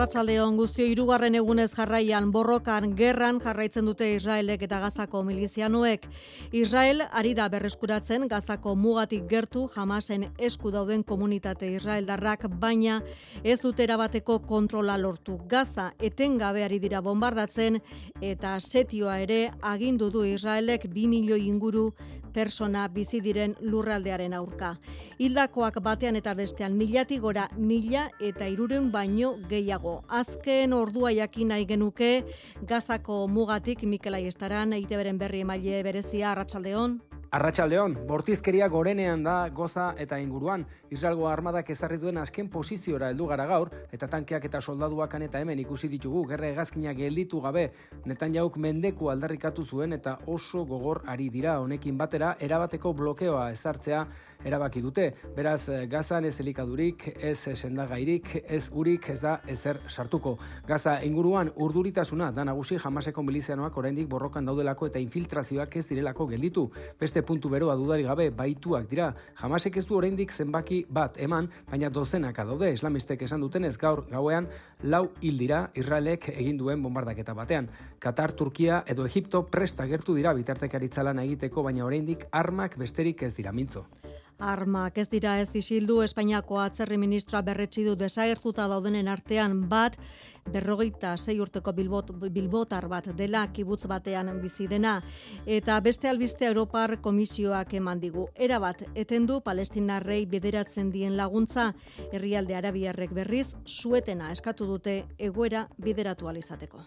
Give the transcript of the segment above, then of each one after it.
Arratsaldeon guztio hirugarren egunez jarraian borrokan gerran jarraitzen dute Israelek eta Gazako milizianuek. Israel ari da berreskuratzen Gazako mugatik gertu jamasen esku dauden komunitate Israeldarrak baina ez dute erabateko kontrola lortu. Gaza etengabe ari dira bombardatzen eta setioa ere agindu du Israelek 2 milioi inguru persona bizi diren lurraldearen aurka. Hildakoak batean eta bestean milatik gora mila eta iruren baino gehiago. Azken ordua jakin nahi genuke gazako mugatik Mikelai Estaran, beren berri emaile berezia, Arratsaldeon. Arratxaldeon, bortizkeria gorenean da goza eta inguruan. Israelgo armadak ezarri duen azken poziziora heldu gara gaur, eta tankeak eta soldaduakan eta hemen ikusi ditugu, gerra egazkinak gelditu gabe, netan jauk mendeku aldarrikatu zuen eta oso gogor ari dira honekin batera, erabateko blokeoa ezartzea erabaki dute. Beraz, gazan ez elikadurik, ez sendagairik, ez urik, ez da ezer sartuko. Gaza inguruan urduritasuna da nagusi jamaseko milizianoak oraindik borrokan daudelako eta infiltrazioak ez direlako gelditu. Beste puntu beroa dudari gabe baituak dira. Jamasek ez du oraindik zenbaki bat eman, baina dozenaka daude islamistek esan duten ez gaur gauean lau hil dira Israelek egin duen bombardaketa batean. Katar, Turkia edo Egipto presta gertu dira bitartekaritza lan egiteko, baina oraindik armak besterik ez dira mintzo. Armak ez dira ez disildu Espainiako atzerri ministroa berretsi du desagertuta daudenen artean bat berrogeita sei urteko bilbot, bilbotar bat dela kibutz batean bizi dena eta beste albiste Europar komisioak eman digu. Era bat etendu Palestinarrei bideratzen dien laguntza herrialde arabiarrek berriz suetena eskatu dute egoera bideratu alizateko.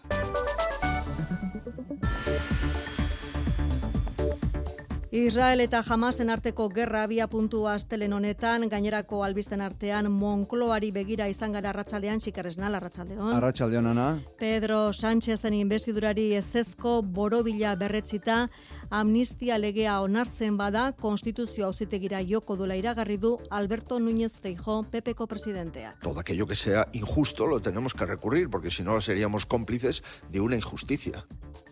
Israel eta Hamasen arteko gerra abia puntua astelen honetan, gainerako albisten artean Monkloari begira izan gara arratsaldean xikarresnal arratsaldeon. Arratsaldeon ana. Pedro Sánchezen investidurari ezezko borobila berretzita amnistia legea onartzen bada konstituzio auzitegira joko dula iragarri du Alberto Núñez Feijóo PPko presidentea. Todo aquello que sea injusto lo tenemos que recurrir porque si no seríamos cómplices de una injusticia.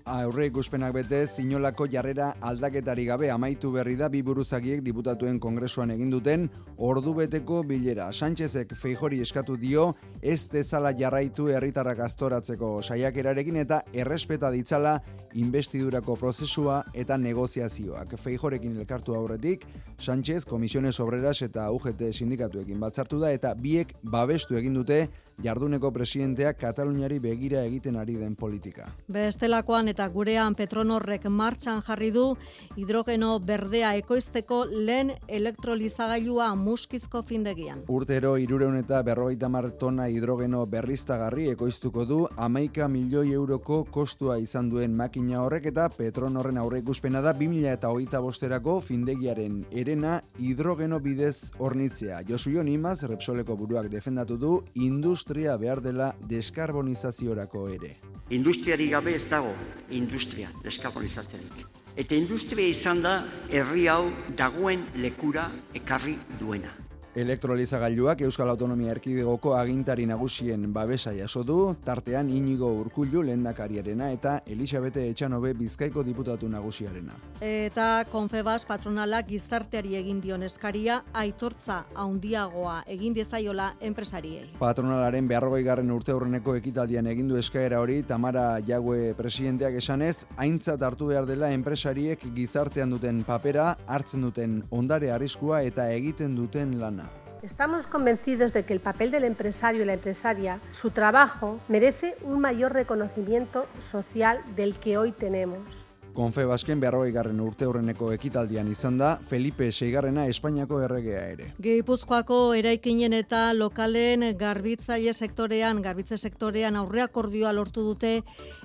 Aurre ikuspenak bete, zinolako jarrera aldaketari gabe amaitu berri da bi buruzagiek diputatuen kongresuan egin duten ordu beteko bilera. Sánchezek feijori eskatu dio ez dezala jarraitu herritarrak astoratzeko saiakerarekin eta errespeta ditzala investidurako prozesua eta negoziazioak. Feijorekin elkartu aurretik, Sánchez Komisiones Obreras eta UGT sindikatuekin batzartu da eta biek babestu egin dute jarduneko presidenteak Kataluniari begira egiten ari den politika. Bestelakoan eta gurean Petronorrek martxan jarri du hidrogeno berdea ekoizteko lehen elektrolizagailua muskizko findegian. Urtero irureun eta berrogeita tona hidrogeno berriztagarri ekoiztuko du amaika milioi euroko kostua izan duen makina horrek eta Petronorren aurre ikuspena da 2000 eta hogeita bosterako findegiaren erena hidrogeno bidez hornitzea. Josu Jonimaz, Repsoleko buruak defendatu du industria behar dela deskarbonizaziorako ere. Industriari gabe ez dago industria deskarbonizatzerik. Eta industria izan da herri hau dagoen lekura ekarri duena. Elektrolizagailuak Euskal Autonomia Erkidegoko agintari nagusien babesa jaso du, tartean Inigo Urkullu lehendakariarena eta Elisabete Etxanobe Bizkaiko diputatu nagusiarena. Eta Konfebas patronalak gizarteari egin dion eskaria aitortza handiagoa egin dezaiola enpresariei. Patronalaren garren urte aurreneko ekitaldian egin du eskaera hori Tamara Jague presidenteak esanez, aintzat hartu behar dela enpresariek gizartean duten papera, hartzen duten ondare arriskua eta egiten duten lana. Estamos convencidos de que el papel del empresario y la empresaria, su trabajo, merece un mayor reconocimiento social del que hoy tenemos. Konfe Basken beharroi garren urte horreneko ekitaldian izan da Felipe Seigarrena Espainiako erregea ere. Gipuzkoako eraikinen eta lokalen garbitzaile sektorean, garbitze sektorean aurreakordioa lortu dute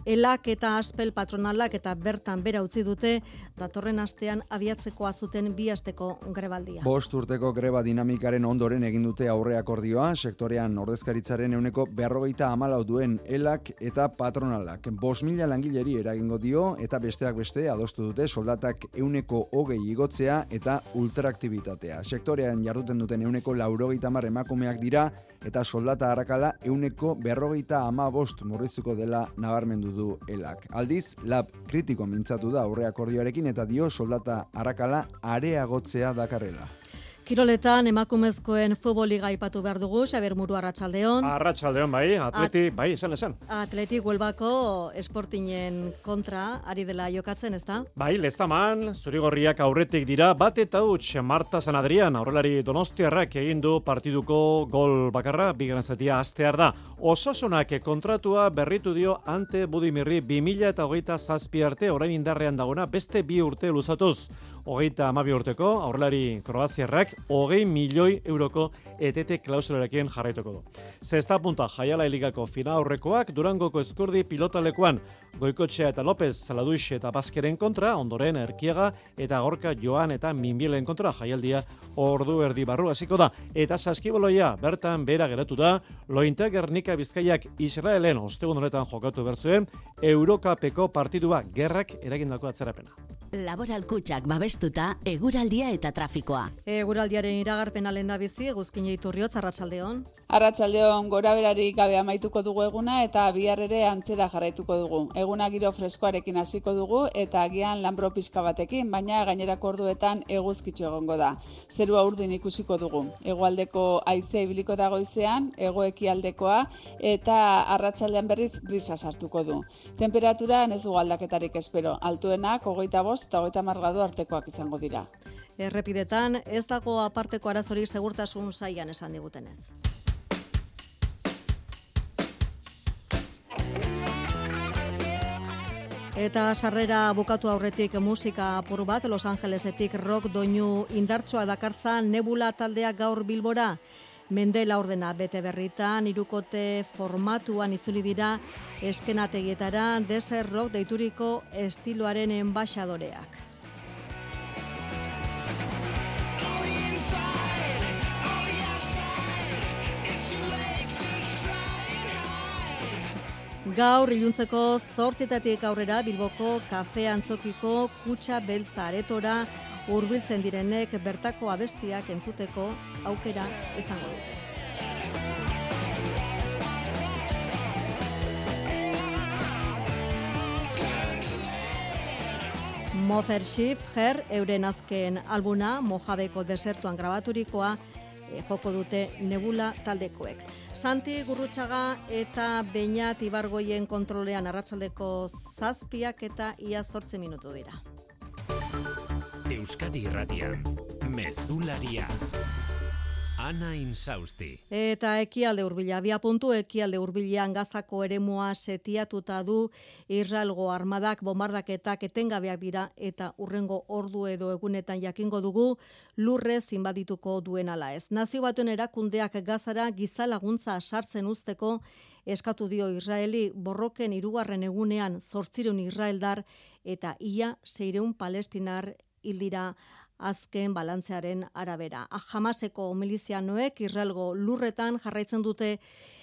elak eta aspel patronalak eta bertan bera utzi dute datorren astean abiatzeko azuten bi asteko grebaldia. Bost urteko greba dinamikaren ondoren egin dute aurreakordioa sektorean ordezkaritzaren euneko berrogeita amalau duen elak eta patronalak. Bos mila langileri eragingo dio eta besteak beste adostu dute soldatak euneko hogei igotzea eta ultraaktibitatea. Sektorean jarduten duten euneko laurogeita mar emakumeak dira eta soldata harrakala euneko berrogeita ama bost murriztuko dela nabarmendu du elak. Aldiz, lab kritiko mintzatu da aurre akordioarekin eta dio soldata arakala areagotzea dakarrela. Kiroletan emakumezkoen futboliga ipatu behar dugu, Xaber Muru Arratsaldeon. Arratsaldeon bai, atleti, At, bai, esan esan. Atleti Huelbako esportinen kontra ari dela jokatzen, ezta? Bai, lestaman, zurigorriak aurretik dira, bat eta huts Marta San Adrian, aurrelari Donostiarrak egin du partiduko gol bakarra, bigarren zatia astear da. Osasunak kontratua berritu dio ante Budimirri 2000 eta hogeita zazpi arte, orain indarrean dagona, beste bi urte luzatuz hogeita amabi urteko, aurrelari kroaziarrak, hogei milioi euroko etete klausularekin jarraituko du. Zesta punta jaiala heligako fina aurrekoak, durangoko eskurdi pilotalekuan, goikotxea eta López, Saladuix eta Baskeren kontra, ondoren erkiega eta gorka joan eta minbielen kontra jaialdia ordu erdi barru hasiko da. Eta saskiboloia bertan bera geratu da, lointa gernika bizkaiak Israelen ostegun honetan jokatu bertzuen, Eurokapeko partidua gerrak eragindako atzerapena. Laboral kutsak babestuta, eguraldia eta trafikoa. Eguraldiaren iragarpen alenda bizi, guzkine iturriotz, arratsaldeon. Arratsaldeon gora berari gabe amaituko dugu eguna eta bihar ere antzera jarraituko dugu. Eguna giro freskoarekin hasiko dugu eta agian lanbro pizka batekin, baina gainerako orduetan eguzkitxo egongo da. Zerua urdin ikusiko dugu. Hegoaldeko haize ibiliko dagoizean, egoekialdekoa eta arratsaldean berriz brisa sartuko du. Temperatura ez dugu aldaketarik espero. Altuenak 25 eta hogeita margadu artekoak izango dira. Errepidetan, ez dago aparteko arazori segurtasun zaian esan digutenez. Eta sarrera bukatu aurretik musika apur bat Los Angelesetik rock doinu indartsoa dakartza Nebula taldeak gaur Bilbora. Mendela ordena bete berritan, irukote formatuan itzuli dira eskenategietara desert rock deituriko estiloaren enbaixadoreak. Gaur iluntzeko zortzitatik aurrera Bilboko kafe antzokiko kutsa beltza aretora hurbiltzen direnek bertako abestiak entzuteko aukera izango dute. Mothership Her euren azken albuna Mojabeko desertuan grabaturikoa joko dute Nebula taldekoek. Santi Gurrutxaga eta Beñat Ibargoien kontrolean arratsaldeko zazpiak eta ia zortze minutu dira. Euskadi Irratian, Mezularia. Ana Insausti. Eta ekialde urbila, bia puntu ekialde urbilean gazako eremua setiatuta du Israelgo armadak bombardaketak etengabeak dira eta urrengo ordu edo egunetan jakingo dugu lurrez inbadituko duen ala ez. Nazio batuen erakundeak gazara gizalaguntza sartzen usteko eskatu dio Israeli borroken irugarren egunean zortzirun Israeldar eta ia zeireun palestinar hildira azken balantzearen arabera. Jamaseko milizianoek Israelgo lurretan jarraitzen dute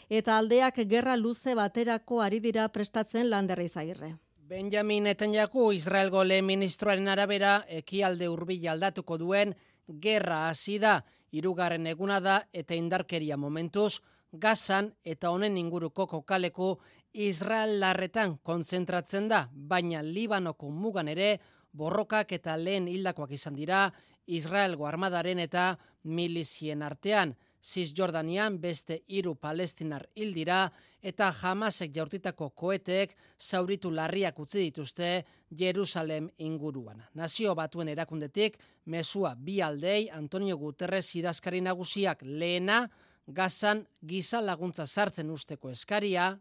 eta aldeak gerra luze baterako ari dira prestatzen landerra izagirre. Benjamin Netanyahu Israelgo lehen ministroaren arabera ekialde hurbil aldatuko duen gerra hasi da hirugarren eguna da eta indarkeria momentuz Gazan eta honen inguruko kokaleku Israel larretan konzentratzen da, baina Libanoko mugan ere borrokak eta lehen hildakoak izan dira Israelgo armadaren eta milizien artean. Cisjordanian beste hiru palestinar hil dira eta Hamasek jaurtitako koetek zauritu larriak utzi dituzte Jerusalem inguruan. Nazio batuen erakundetik mesua bi aldei Antonio Guterres idazkari nagusiak lehena gazan giza laguntza sartzen usteko eskaria.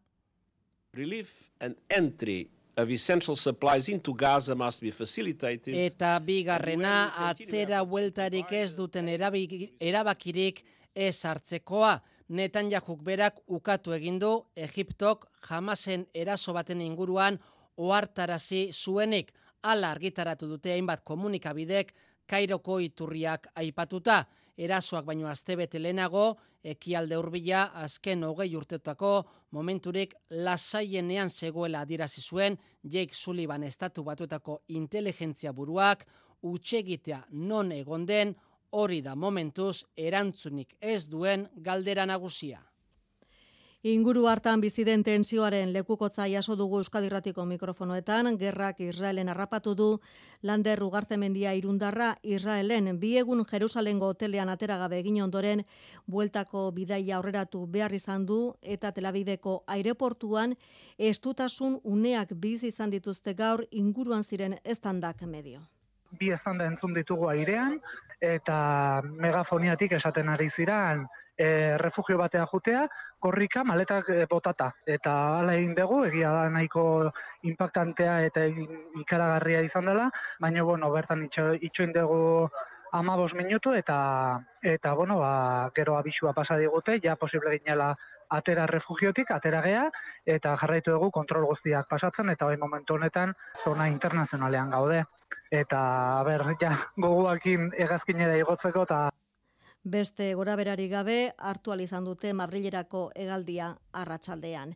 Relief and entry of essential supplies into Gaza must be facilitated. Eta bigarrena atzera hueltarik ez duten erabakirik ez hartzekoa. Netan jahuk berak ukatu egindu Egiptok jamasen eraso baten inguruan ohartarazi zuenik. Ala argitaratu dute hainbat komunikabidek Kairoko iturriak aipatuta erasoak baino astebete lehenago, ekialde hurbila azken hogei urtetako momenturik lasaienean zegoela adirazi zuen Jake Sullivan estatu batuetako inteligentzia buruak utxegitea non egon den hori da momentuz erantzunik ez duen galdera nagusia. Inguru hartan bizi den tensioaren lekukotza jaso dugu Euskadirratiko mikrofonoetan, gerrak Israelen harrapatu du, Lander Ugartemendia irundarra Israelen bi egun Jerusalengo hotelean atera gabe egin ondoren bueltako bidaia aurreratu behar izan du eta Telabideko aireportuan estutasun uneak bizi izan dituzte gaur inguruan ziren estandak medio. Bi estanda entzun ditugu airean eta megafoniatik esaten ari ziran e, refugio batea jutea, korrika maletak e, botata. Eta hala egin dugu, egia da nahiko impactantea eta ikaragarria izan dela, baina bueno, bertan itxoin dugu ama minutu eta eta bueno, ba, gero abisua pasa digute, ja posible ginela atera refugiotik, atera gea, eta jarraitu dugu kontrol guztiak pasatzen, eta bai momentu honetan zona internazionalean gaude. Eta, ber, ja, goguakin egazkinera igotzeko, eta beste gora berari gabe hartu izan dute Madrilerako hegaldia arratsaldean.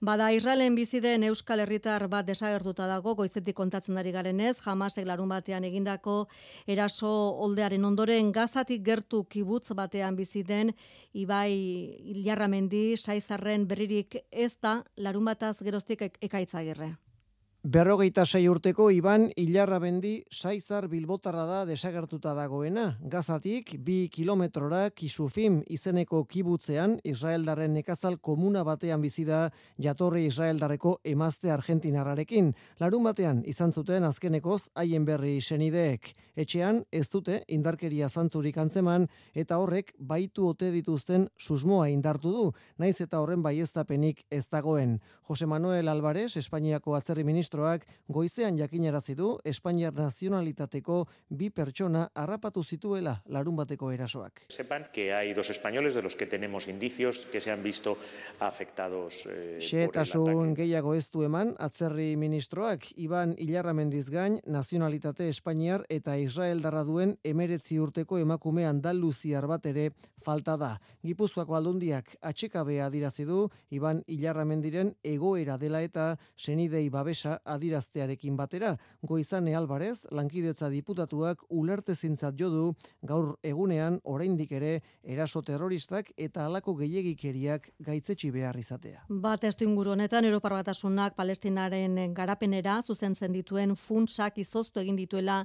Bada Israelen bizi den Euskal Herritar bat desagertuta dago goizetik kontatzen ari garenez, jamasek larun batean egindako eraso oldearen ondoren gazatik gertu kibutz batean bizi den Ibai Ilarramendi saizarren berririk ez da larun bataz geroztik ekaitzagirre. Berrogeita sei urteko Iban Ilarra Bendi Saizar Bilbotarra da desagertuta dagoena. Gazatik bi kilometrora Kisufim izeneko kibutzean Israeldarren nekazal komuna batean bizi da jatorri Israeldarreko emazte Argentinarrarekin. Larun batean izan zuten azkenekoz haien berri senideek. Etxean ez dute indarkeria zantzurik antzeman eta horrek baitu ote dituzten susmoa indartu du. Naiz eta horren baiestapenik ez dagoen. Jose Manuel Alvarez, Espainiako atzerri ministroak goizean jakinarazi du Espainiar nazionalitateko bi pertsona harrapatu zituela larun bateko erasoak. Sepan que hay dos españoles de los que tenemos indicios que se han visto afectados eh, Xetasun gehiago ez du eman atzerri ministroak Iban Ilarramendiz gain nazionalitate Espainiar eta Israel darra duen emeretzi urteko emakume andaluziar bat ere falta da. Gipuzkoako aldundiak atxekabea dirazi du Iban Ilarramendiren egoera dela eta senidei babesa adiraztearekin batera. Goizane Alvarez, lankidetza diputatuak ulertezintzat jodu gaur egunean oraindik ere eraso terroristak eta halako gehiegikeriak gaitzetsi behar izatea. Bat estu inguru honetan, Europar Batasunak Palestinaren garapenera zuzentzen dituen funtsak izoztu egin dituela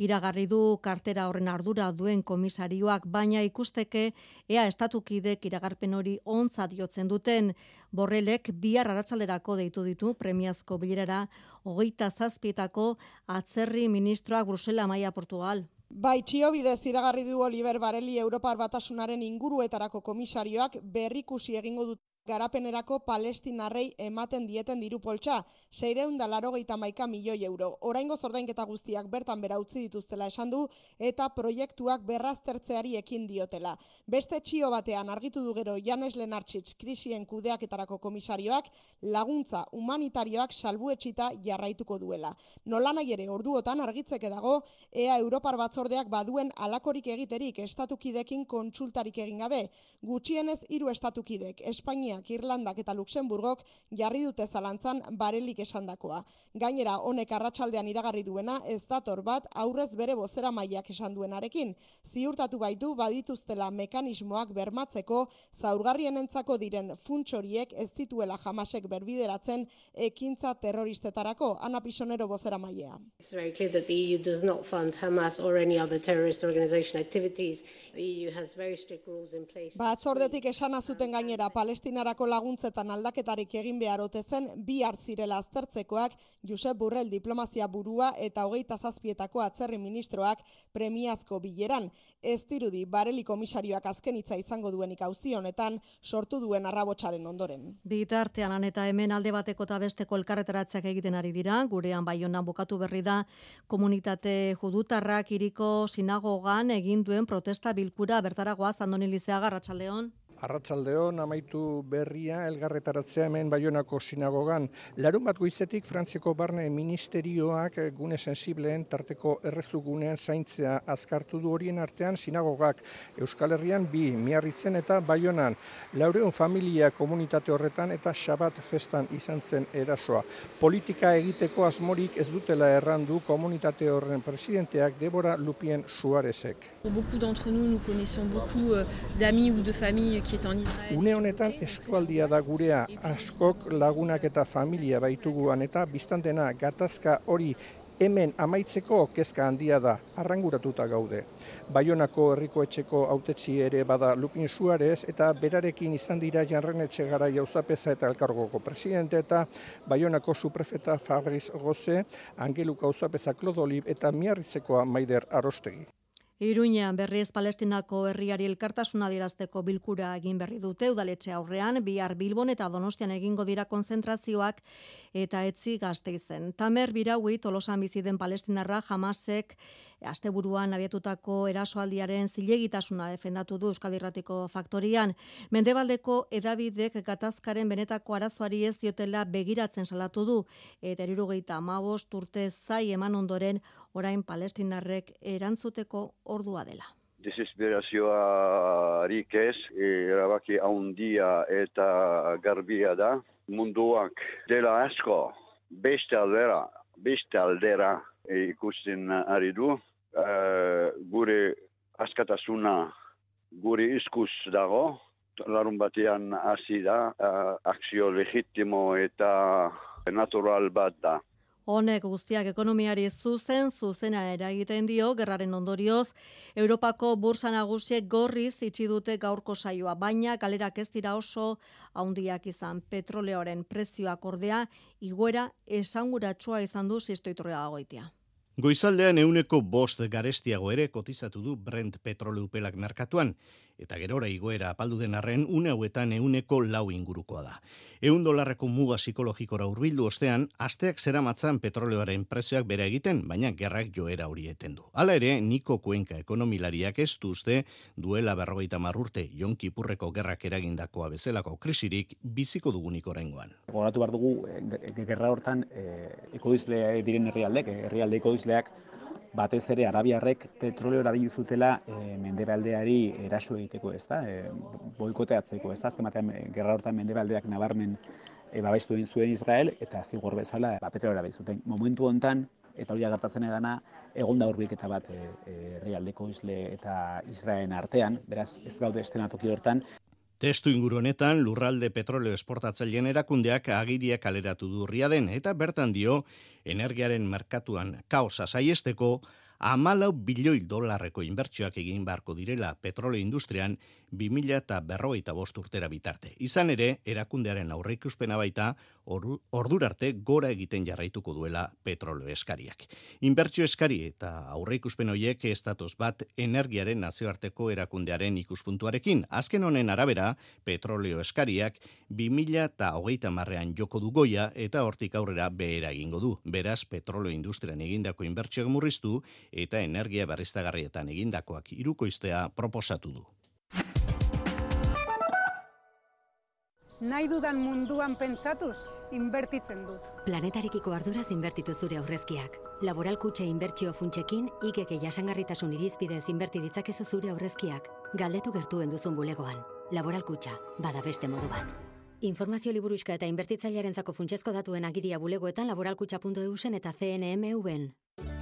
iragarri du kartera horren ardura duen komisarioak, baina ikusteke ea estatukidek iragarpen hori ontzat jotzen duten borrelek bihar arratsalderako deitu ditu premiazko bilerara hogeita zazpietako atzerri ministroak Brusela Maia Portugal. Bai, txio bidez iragarri du Oliver Bareli Europar Batasunaren inguruetarako komisarioak berrikusi egingo dut garapenerako palestinarrei ematen dieten diru poltsa, seireun da laro maika milioi euro. Oraingo zordainketa guztiak bertan bera utzi dituztela esan du eta proiektuak berraztertzeari ekin diotela. Beste txio batean argitu du gero Janes Lenartxitz krisien kudeaketarako komisarioak laguntza humanitarioak salbuetxita jarraituko duela. Nola nahi ere orduotan argitzeke dago ea Europar batzordeak baduen alakorik egiterik estatukidekin kontsultarik egin gabe. Gutxienez hiru estatukidek, Espainia Espainiak, Irlandak eta Luxemburgok jarri dute zalantzan barelik esandakoa. Gainera, honek arratsaldean iragarri duena ez dator bat aurrez bere bozera mailak esan duenarekin. Ziurtatu baitu badituztela mekanismoak bermatzeko zaurgarrien entzako diren funtsoriek ez dituela jamasek berbideratzen ekintza terroristetarako. Ana Pisonero bozera mailea. It's very clear that the EU does not fund Hamas or any other terrorist organization activities. The EU has very strict rules in place. Batzordetik esan azuten gainera Palestina Palestinarako laguntzetan aldaketarik egin behar ote zen bi hartzirela aztertzekoak Josep Burrell diplomazia burua eta hogeita zazpietako atzerri ministroak premiazko bileran. Ez dirudi bareli komisarioak azken hitza izango duenik auzi honetan sortu duen arrabotsaren ondoren. Bitartean eta hemen alde bateko eta besteko elkarreteratzeak egiten ari dira, gurean baionan bukatu berri da komunitate judutarrak iriko sinagogan egin duen protesta bilkura bertaragoa Andoni Lizeaga Arratsaldeon. Arratsaldeon amaitu berria elgarretaratzea hemen Baionako sinagogan. Larun bat goizetik Frantziako Barne Ministerioak gune sensibleen tarteko errezugunean zaintzea azkartu du horien artean sinagogak Euskal Herrian bi miarritzen eta Baionan. Laureun familia komunitate horretan eta Xabat festan izan zen erasoa. Politika egiteko asmorik ez dutela errandu komunitate horren presidenteak Debora Lupien Suarezek. Beaucoup d'entre nous nous connaissons beaucoup euh, d'amis ou de familles Une honetan eskualdia da gurea askok lagunak eta familia baituguan eta biztantena gatazka hori hemen amaitzeko kezka handia da, arranguratuta gaude. Baionako herriko etxeko autetzi ere bada Lupin Suarez eta berarekin izan dira janren etxegara jauzapeza eta elkargoko presidente eta Baionako suprefeta Fabriz Goze, Angeluka auzapeza Klodolib eta miarritzekoa Maider Arostegi. Iruñean berriz Palestinako herriari elkartasuna dirazteko bilkura egin berri dute udaletxe aurrean, bihar Bilbon eta Donostian egingo dira konzentrazioak eta etzi gazteizen. Tamer Biraui tolosan bizi den Palestinarra jamasek asteburuan abiatutako erasoaldiaren zilegitasuna defendatu du Euskadirratiko faktorian. Mendebaldeko edabidek gatazkaren benetako arazoari ez diotela begiratzen salatu du, eta erirugeita amabost urte zai eman ondoren orain palestinarrek erantzuteko ordua dela. Desesperazioarik ez, erabaki haundia eta garbia da, munduak dela asko, beste aldera, beste aldera ikusten ari du, uh, gure askatasuna gure iskuz dago, larun batean hasi da, uh, akzio legitimo eta natural bat da. Honek guztiak ekonomiari zuzen, zuzena eragiten dio, gerraren ondorioz, Europako bursa nagusiek gorriz itxi dute gaurko saioa, baina galerak ez dira oso haundiak izan petroleoaren prezioak ordea, iguera esanguratsua izan du zistoitorrea goitia. Goizaldean euneko bost garestiago ere kotizatu du Brent petroleupelak merkatuan, eta gerora igoera apaldu den arren une hauetan euneko lau ingurukoa da. Eun dolarreko muga psikologikora urbildu ostean, asteak zera matzan petroleoaren prezioak bere egiten, baina gerrak joera hori eten du. Hala ere, Niko Kuenka ekonomilariak ez duzte duela berrogeita marrurte jonki purreko gerrak eragindakoa bezalako krisirik biziko dugunik orengoan. Goratu behar dugu, eh, gerra hortan, eh, ekodizle diren herrialdek, eh, herrialde ekodizleak batez ere arabiarrek petroleo erabili zutela e, mendebaldeari eraso egiteko, ez da? E, boikoteatzeko, ez da? Azken batean, eh, gerra hortan mendebaldeak nabarmen e, babestu egin zuen Israel, eta zigor bezala ba, petroleo erabili zuten. Momentu hontan, eta hori agertatzen edana, egon da eta bat herrialdeko e, isle eta Israelen artean, beraz ez daude estenatoki hortan, Testu inguru honetan lurralde petroleo esportatzaileen erakundeak agiriak kaleratu durria den eta bertan dio energiaren merkatuan kaosa saiesteko amalau bilioi dolarreko inbertsioak egin beharko direla petroleo industrian 2000 eta berrogeita bost urtera bitarte. Izan ere, erakundearen aurreikuspena baita, ordurarte gora egiten jarraituko duela petroleo eskariak. Inbertsio eskari eta aurreikuspen horiek estatus bat energiaren nazioarteko erakundearen ikuspuntuarekin. Azken honen arabera, petroleo eskariak 2000 eta hogeita marrean joko du goia eta hortik aurrera behera egingo du. Beraz, petroleo industrian egindako inbertsioak murriztu eta energia berriztagarrietan egindakoak irukoiztea proposatu du. Nahi dudan munduan pentsatuz, inbertitzen dut. Planetarikiko arduraz inbertitu zure aurrezkiak. Laboral kutxe inbertsio funtsekin, ikeke jasangarritasun irizpidez inberti ditzakezu zure aurrezkiak. Galdetu gertuen duzun bulegoan. Laboral kutxa, bada beste modu bat. Informazio liburuska eta inbertitzailearen zako funtsezko datuen agiria bulegoetan laboralkutxa.eusen eta CNMV-en.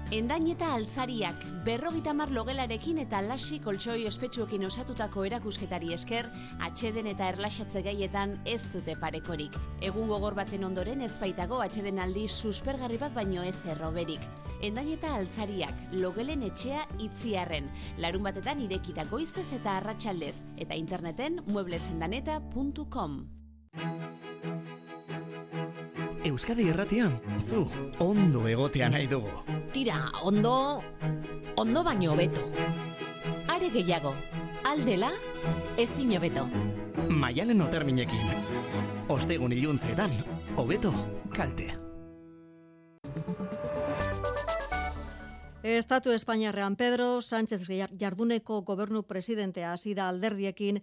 Endain eta altzariak, berrogita mar logelarekin eta lasi koltsoi ospetsuekin osatutako erakusketari esker, atxeden eta erlaxatze gaietan ez dute parekorik. Egun gogor baten ondoren ez baitago atxeden aldi suspergarri bat baino ez erroberik. Endain eta altzariak, logelen etxea itziarren, larun batetan irekita goizez eta arratsaldez eta interneten mueblesendaneta.com. Euskadi erratian, zu, ondo egotea nahi dugu. Tira, ondo, ondo baino beto. Are gehiago, aldela, ezin hobeto. Maialen oterminekin. Ostegun iluntzeetan, hobeto, kaltea. Estatu Espainiarrean Pedro Sánchez jarduneko gobernu presidentea hasi da alderdiekin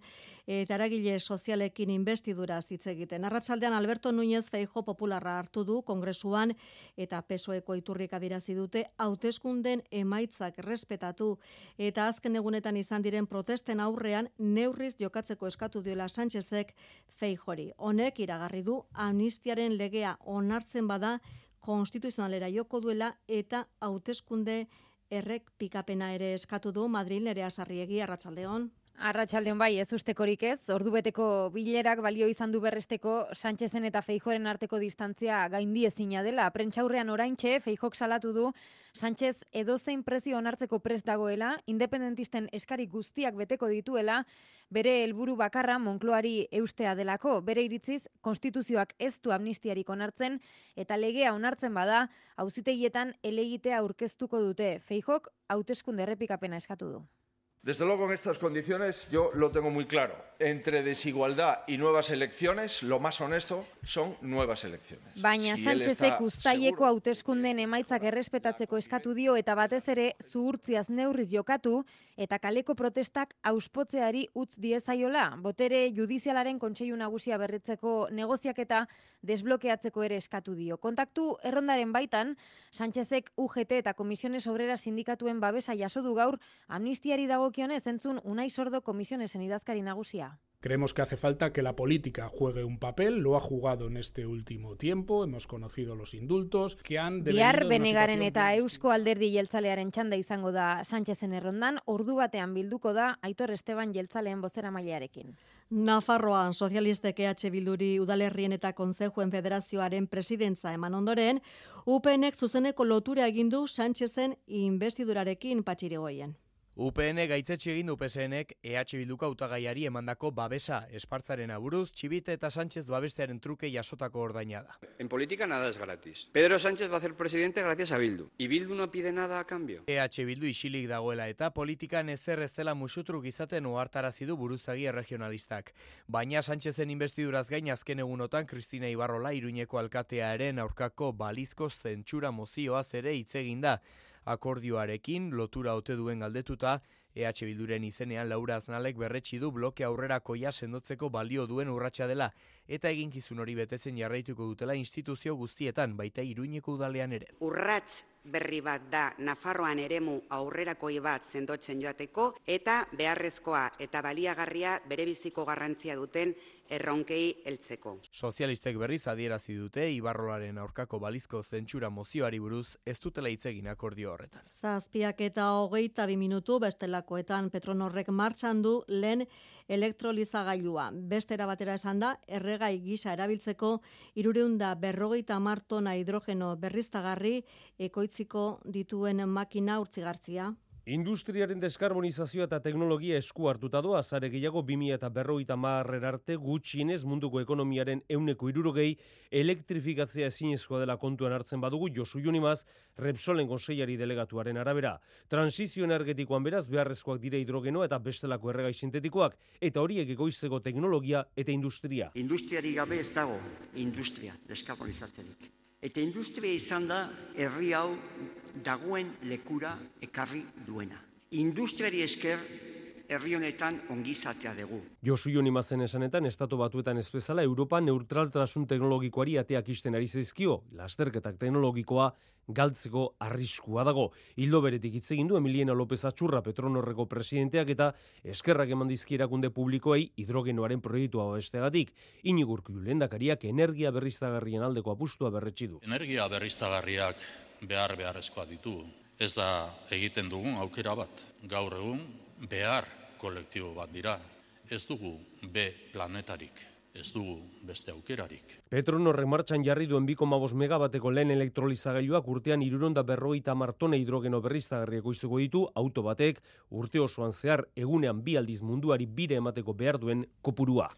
eta eragile sozialekin investidura hitz egiten. Arratsaldean Alberto Núñez Feijo popularra hartu du kongresuan eta PSOEko iturrik adirazi dute hauteskunden emaitzak respetatu eta azken egunetan izan diren protesten aurrean neurriz jokatzeko eskatu diola Sánchezek Feijori. Honek iragarri du amnistiaren legea onartzen bada konstituzionalera joko duela eta hauteskunde errek pikapena ere eskatu du Madrid nerea sarriegi arratsaldeon. Arratxaldeon bai, ez ustekorik ez, ordubeteko bilerak balio izan du berresteko Sánchezen eta Feijoren arteko distantzia gaindi ezina dela. Prentxaurrean oraintxe, Feijok salatu du Sánchez edozein prezio onartzeko prest dagoela, independentisten eskari guztiak beteko dituela, bere helburu bakarra Monkloari eustea delako. Bere iritziz, konstituzioak ez du amnistiarik onartzen eta legea onartzen bada, auzitegietan elegitea aurkeztuko dute. Feijok hauteskunde errepikapena eskatu du. Desde luego, en estas condiciones, yo lo tengo muy claro. Entre desigualdad y nuevas elecciones, lo más honesto son nuevas elecciones. Baina si Sánchezek ustaileko hauteskunden emaitzak errespetatzeko eskatu dio eta batez ere zuhurtziaz neurriz jokatu eta kaleko protestak auspotzeari utz diezaiola. Botere judizialaren kontseilu nagusia berritzeko negoziak eta desblokeatzeko ere eskatu dio. Kontaktu errondaren baitan, Sánchezek UGT eta Komisiones Obrera Sindikatuen babesa jaso du gaur amnistiari dago dagokionez entzun Unai Sordo komisionesen idazkari nagusia. Creemos que hace falta que la política juegue un papel, lo ha jugado en este último tiempo, hemos conocido los indultos, que han Bihar Benegaren eta Eusko Alderdi Jeltzalearen txanda izango da Sánchezen errondan, ordu batean bilduko da Aitor Esteban Jeltzaleen bozera mailearekin. Nafarroan sozialistek EH Bilduri udalerrien eta konzejuen federazioaren presidentza eman ondoren, UPNek zuzeneko lotura egindu Sánchezen investidurarekin patxirigoien. UPN gaitzetsi egin du PSNek EH Bilduko hautagaiari emandako babesa espartzaren aburuz, Txibite eta Sánchez babestearen truke jasotako ordaina da. En política nada es gratis. Pedro Sánchez va a ser presidente gracias a Bildu. Y Bildu no pide nada a cambio. EH Bildu isilik dagoela eta politikan ezer ez dela musutruk izaten uhartarazi du buruzagi regionalistak. Baina Sánchezen investiduraz gain azken egunotan Cristina Ibarrola Iruñeko alkatearen aurkako balizko zentsura mozioaz ere hitz da akordioarekin lotura ote duen galdetuta EH Bilduren izenean Laura Aznalek berretsi du bloke aurrera koia sendotzeko balio duen urratsa dela eta eginkizun hori betetzen jarraituko dutela instituzio guztietan baita Iruñeko udalean ere. Urrats berri bat da Nafarroan eremu aurrerakoi bat sendotzen joateko eta beharrezkoa eta baliagarria berebiziko garrantzia duten erronkei heltzeko. Sozialistek berriz adierazi dute Ibarrolaren aurkako balizko zentsura mozioari buruz ez dutela hitz egin akordio horretan. Zazpiak eta hogeita bi minutu bestelakoetan Petronorrek martxan du lehen elektrolizagailua. Bestera batera esan da, erregai gisa erabiltzeko irureunda berrogeita martona hidrogeno berriztagarri ekoitziko dituen makina urtzigartzia. Industriaren deskarbonizazioa eta teknologia esku hartuta doa, zare gehiago 2000 eta berroita marrer arte gutxienez munduko ekonomiaren euneko irurogei elektrifikatzea ezinezkoa dela kontuan hartzen badugu Josu Junimaz, Repsolen konseiari delegatuaren arabera. Transizio energetikoan beraz beharrezkoak dire hidrogeno eta bestelako erregai sintetikoak eta horiek egoizteko teknologia eta industria. Industriari gabe ez dago industria deskarbonizatzerik. Eta industria izan da herri hau dagoen lekura ekarri duena. Industriari esker herri honetan ongizatea dugu. Josu Joni Mazen esanetan, Estatu Batuetan ez bezala, Europa neutraltasun teknologikoari ateak isten ari zaizkio, lasterketak teknologikoa galtzeko arriskua dago. Hildo beretik hitz egin du Emiliana López Atxurra Petronorreko presidenteak eta eskerrak eman dizkierakunde publikoei hidrogenoaren proiektua bestegatik. Inigurku lehendakariak energia berriztagarrien aldeko apustua berretsi du. Energia berriztagarriak behar beharrezkoa ditu. Ez da egiten dugun aukera bat. Gaur egun behar kolektibo bat dira. Ez dugu B planetarik, ez dugu beste aukerarik. Petronorrek martxan jarri duen 2,5 megabateko lehen elektrolizagailuak urtean iruronda berroita martone hidrogeno berriztagarrieko iztuko ditu auto batek urte osoan zehar egunean bi aldiz munduari bire emateko behar duen kopurua.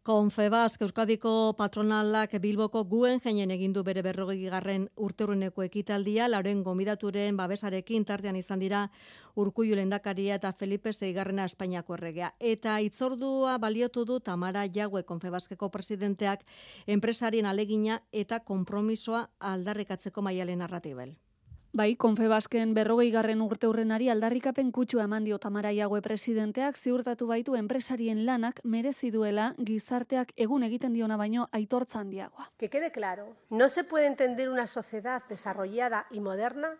Konfebazk Euskadiko patronalak Bilboko guen jeinen egindu bere berrogei garren urteurreneko ekitaldia, lauren gomidaturen babesarekin tartean izan dira Urkullu lendakaria eta Felipe Zeigarrena Espainiako erregea. Eta itzordua baliotu du Tamara Jague Konfebazkeko presidenteak enpresarien alegina eta konpromisoa aldarrikatzeko maialen narratibel. Bai, Konfebasken berrogei garren urte urrenari aldarrikapen kutsu eman dio Tamara Iague presidenteak ziurtatu baitu enpresarien lanak merezi duela gizarteak egun egiten diona baino aitortzan diagoa. Que quede claro, no se puede entender una sociedad desarrollada y moderna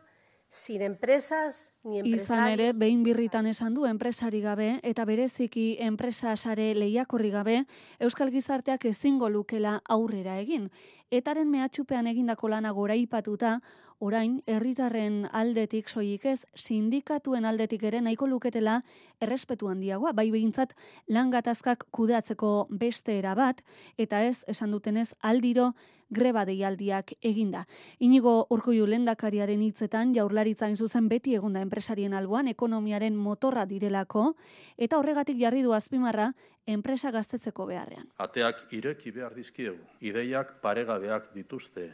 sin empresas ni empresarios. Izan ere, behin birritan esan du enpresari gabe eta bereziki enpresa sare lehiakorri gabe, Euskal Gizarteak ezingo lukela aurrera egin. Etaren mehatxupean egindako lana gora ipatuta, orain herritarren aldetik soilik ez sindikatuen aldetik ere nahiko luketela errespetu handiagoa, bai behintzat lan gatazkak kudeatzeko beste era bat, eta ez, esan dutenez, aldiro greba deialdiak eginda. Inigo urkoiu lendakariaren hitzetan jaurlaritza zuzen beti egonda enpresarien alboan ekonomiaren motorra direlako eta horregatik jarri du azpimarra enpresa gaztetzeko beharrean. Ateak ireki behar dizkiegu, ideiak paregabeak dituzte,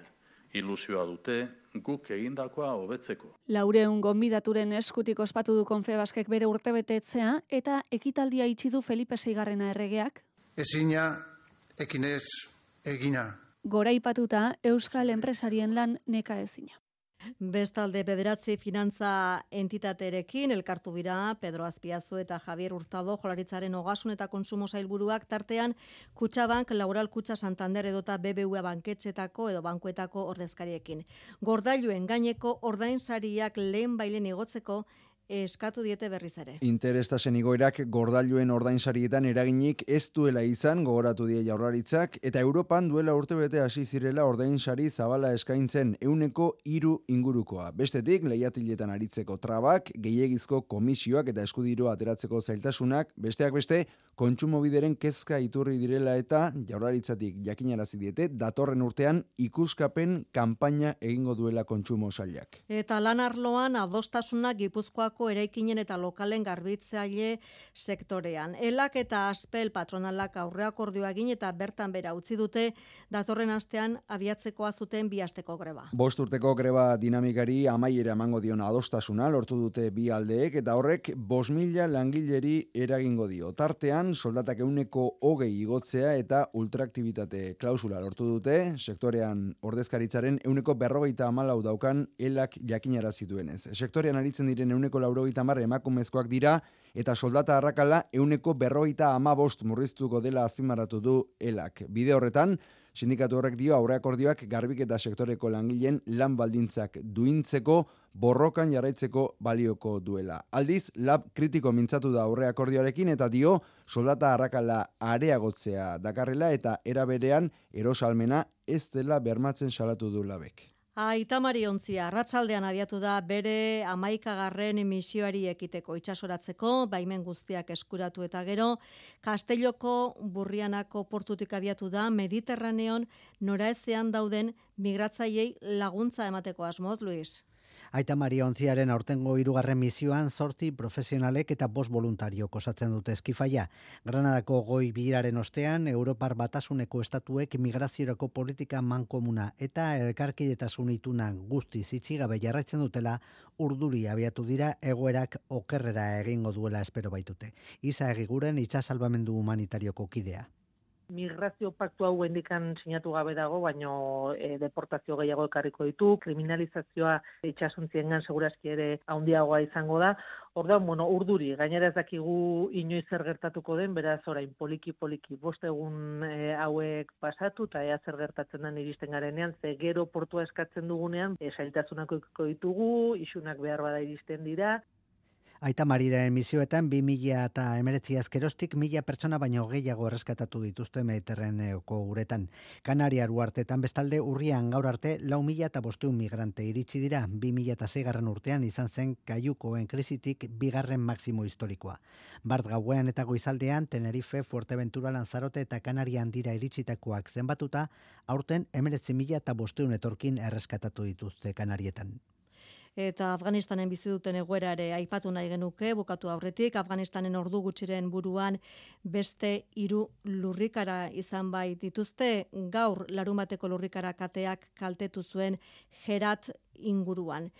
ilusioa dute, guk egindakoa hobetzeko. Laureun gonbidaturen eskutik ospatu du Konfebaskek bere urtebetetzea eta ekitaldia itxi du Felipe Seigarrena erregeak. Ezina, ekinez, egina goraipatuta Euskal Enpresarien lan neka ezina. Bestalde bederatzi finantza entitaterekin elkartu bira Pedro Azpiazu eta Javier Hurtado jolaritzaren ogasun eta konsumo zailburuak tartean Kutxabank, Laboral Kutxa Santander edota BBVA banketxetako edo bankuetako ordezkariekin. Gordailuen gaineko ordainsariak lehen bailen igotzeko eskatu diete berriz ere. Interestasen igoerak gordailuen ordainsarietan eraginik ez duela izan gogoratu die jaurlaritzak eta Europan duela urtebete hasi zirela ordainsari zabala eskaintzen euneko hiru ingurukoa. Bestetik lehiatiletan aritzeko trabak, gehiegizko komisioak eta eskudiro ateratzeko zailtasunak, besteak beste kontsumobideren kezka iturri direla eta jaurlaritzatik jakinarazi diete datorren urtean ikuskapen kanpaina egingo duela kontsumo sailak. Eta lan arloan adostasuna Gipuzkoako eraikinen eta lokalen garbitzaile sektorean. Elak eta Aspel patronalak aurreakordioa egin eta bertan bera utzi dute datorren astean abiatzekoa zuten bi asteko greba. Bost urteko greba dinamikari amaiera emango dion adostasuna lortu dute bi aldeek eta horrek 5000 langileri eragingo dio. Tartean soldatak euneko hogei igotzea eta ultraaktivitate klausula lortu dute, sektorean ordezkaritzaren euneko berrogeita amalau daukan elak jakinara zituenez. Sektorean aritzen diren euneko laurogeita marre emakumezkoak dira, eta soldata harrakala euneko berrogeita amabost murriztuko dela azpimarratu du elak. Bide horretan, Sindikatu horrek dio aurreakordioak garbik eta sektoreko langileen lan baldintzak duintzeko borrokan jarraitzeko balioko duela. Aldiz, lab kritiko mintzatu da aurreakordioarekin eta dio soldata harrakala areagotzea dakarrela eta eraberean erosalmena ez dela bermatzen salatu du labek. Aita Mariontzia, arratsaldean abiatu da bere amaikagarren misioari ekiteko itxasoratzeko, baimen guztiak eskuratu eta gero, Kastelloko burrianako portutik abiatu da Mediterraneon noraezean dauden migratzaiei laguntza emateko asmoz, Luis. Aita Maria Ontziaren aurtengo hirugarren misioan sorti profesionalek eta bost voluntario kosatzen dute eskifaia. Granadako goi biraren ostean, Europar batasuneko estatuek migraziorako politika mankomuna eta elkarkidetasun ituna guzti zitxigabe jarraitzen dutela urduri abiatu dira egoerak okerrera egingo duela espero baitute. Iza egiguren itxasalbamendu humanitarioko kidea migrazio paktu hau hendikan sinatu gabe dago, baino e, deportazio gehiago ekarriko ditu, kriminalizazioa itxasuntziengan segurazki ere handiagoa izango da. Orduan, bueno, urduri, gainera ez dakigu inoiz zer gertatuko den, beraz orain poliki poliki bost egun e, hauek pasatu eta ea zer gertatzen den iristen garenean, ze gero portua eskatzen dugunean, e, ditugu, isunak behar bada iristen dira, Aita Marira emisioetan 2000 eta emeretzi azkerostik mila pertsona baino gehiago erreskatatu dituzte mediterraneoko uretan. Kanaria uartetan bestalde urrian gaur arte lau mila eta bosteun migrante iritsi dira 2000 eta zeigarren urtean izan zen kaiukoen krisitik bigarren maksimo historikoa. Bart gauean eta goizaldean Tenerife, Fuerteventura, Lanzarote eta Kanarian dira iritsitakoak zenbatuta, aurten emeretzi mila eta bosteun etorkin erreskatatu dituzte Kanarietan eta Afganistanen bizi duten egoera ere aipatu nahi genuke bukatu aurretik. Afganistanen ordu gutxiren buruan beste hiru lurrikara izan bai dituzte. Gaur larumateko lurrikara kateak kaltetu zuen Herat inguruan.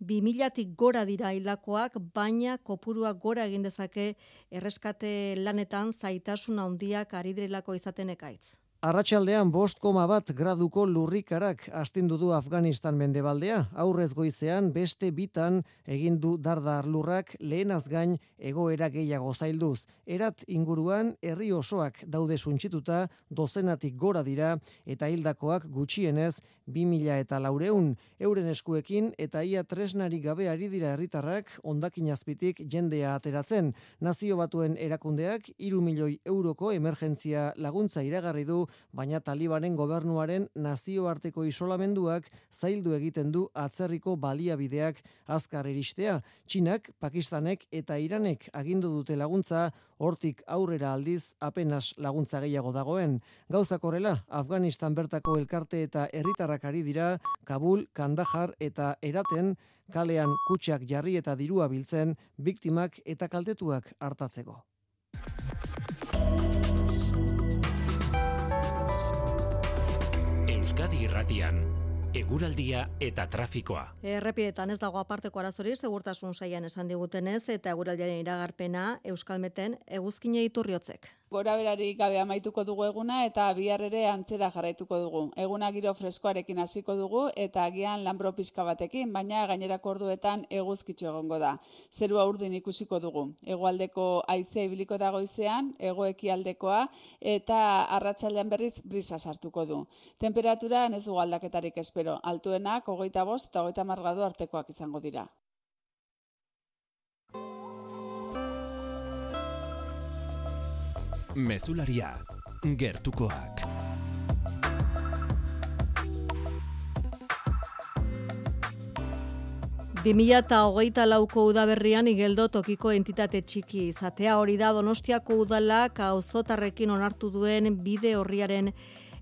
2000tik gora dira hildakoak, baina kopuruak gora egin dezake erreskate lanetan zaitasun handiak ari direlako izaten ekaitz. Arratxaldean bost koma bat graduko lurrikarak astindu du Afganistan mendebaldea, aurrez goizean beste bitan egindu dardar lurrak lehenaz gain egoera gehiago zailduz. Erat inguruan herri osoak daude suntxituta dozenatik gora dira eta hildakoak gutxienez 2000 eta laureun euren eskuekin eta ia tresnari gabe ari dira herritarrak ondakin azpitik jendea ateratzen. Nazio batuen erakundeak iru milioi euroko emergentzia laguntza iragarri du baina talibanen gobernuaren nazioarteko isolamenduak zaildu egiten du atzerriko baliabideak azkar iristea. Txinak, Pakistanek eta Iranek agindu dute laguntza, hortik aurrera aldiz apenas laguntza gehiago dagoen. Gauzak horrela, Afganistan bertako elkarte eta herritarrak ari dira, Kabul, Kandahar eta Eraten, kalean kutsak jarri eta dirua biltzen, biktimak eta kaltetuak hartatzeko. Euskadi Irratian Eguraldia eta trafikoa. Errepietan ez dago aparteko arazori, segurtasun saian esan digutenez, eta eguraldiaren iragarpena Euskalmeten eguzkine iturriotzek. Gora berari gabe amaituko dugu eguna eta bihar ere antzera jarraituko dugu. Eguna giro freskoarekin hasiko dugu eta agian lanbro pizka batekin, baina gainerako orduetan eguzkitxo egongo da. Zerua urdin ikusiko dugu. Hegoaldeko haize ibiliko dagoizean, egoekialdekoa eta arratsaldean berriz brisa sartuko du. Temperatura ez dugu aldaketarik espero. Altuenak hogeita bost eta hogeita margadu artekoak izango dira. Mezularia, gertukoak. Bimila eta hogeita lauko udaberrian igeldo tokiko entitate txiki izatea hori da Donostiako udalak auzotarrekin onartu duen bide horriaren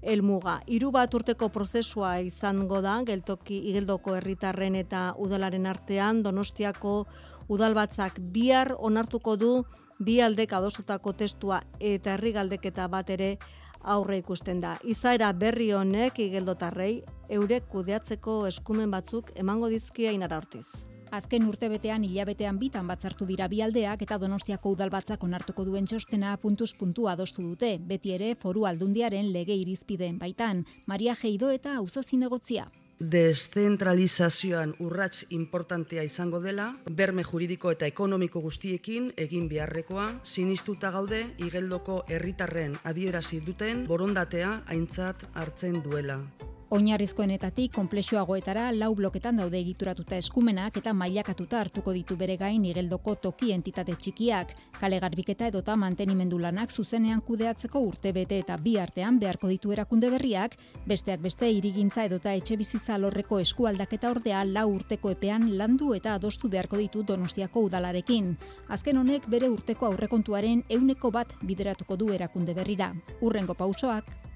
elmuga. Hiru bat urteko prozesua izango da geltoki igeldoko herritarren eta udalaren artean Donostiako udalbatzak bihar onartuko du bi aldek adostutako testua eta herri galdeketa bat ere aurre ikusten da. Izaera berri honek igeldotarrei eurek kudeatzeko eskumen batzuk emango dizkia inara hortiz. Azken urtebetean hilabetean bitan batzartu dira bialdeak eta Donostiako udalbatzak onartuko duen txostena puntuz puntu adostu dute, beti ere foru aldundiaren lege irizpideen baitan. Maria Geido eta auzo zinegotzia deszentralizazioan urrats importantea izango dela, berme juridiko eta ekonomiko guztiekin egin beharrekoa, sinistuta gaude igeldoko herritarren adierazi duten borondatea aintzat hartzen duela. Oinarrizkoenetatik konplexuagoetara lau bloketan daude egituratuta eskumenak eta mailakatuta hartuko ditu bere gain igeldoko toki entitate txikiak, kale garbiketa edota mantenimendu lanak zuzenean kudeatzeko urte bete eta bi artean beharko ditu erakunde berriak, besteak beste irigintza edota etxe bizitza lorreko eskualdaketa ordea lau urteko epean landu eta adostu beharko ditu donostiako udalarekin. Azken honek bere urteko aurrekontuaren euneko bat bideratuko du erakunde berrira. Urrengo pausoak,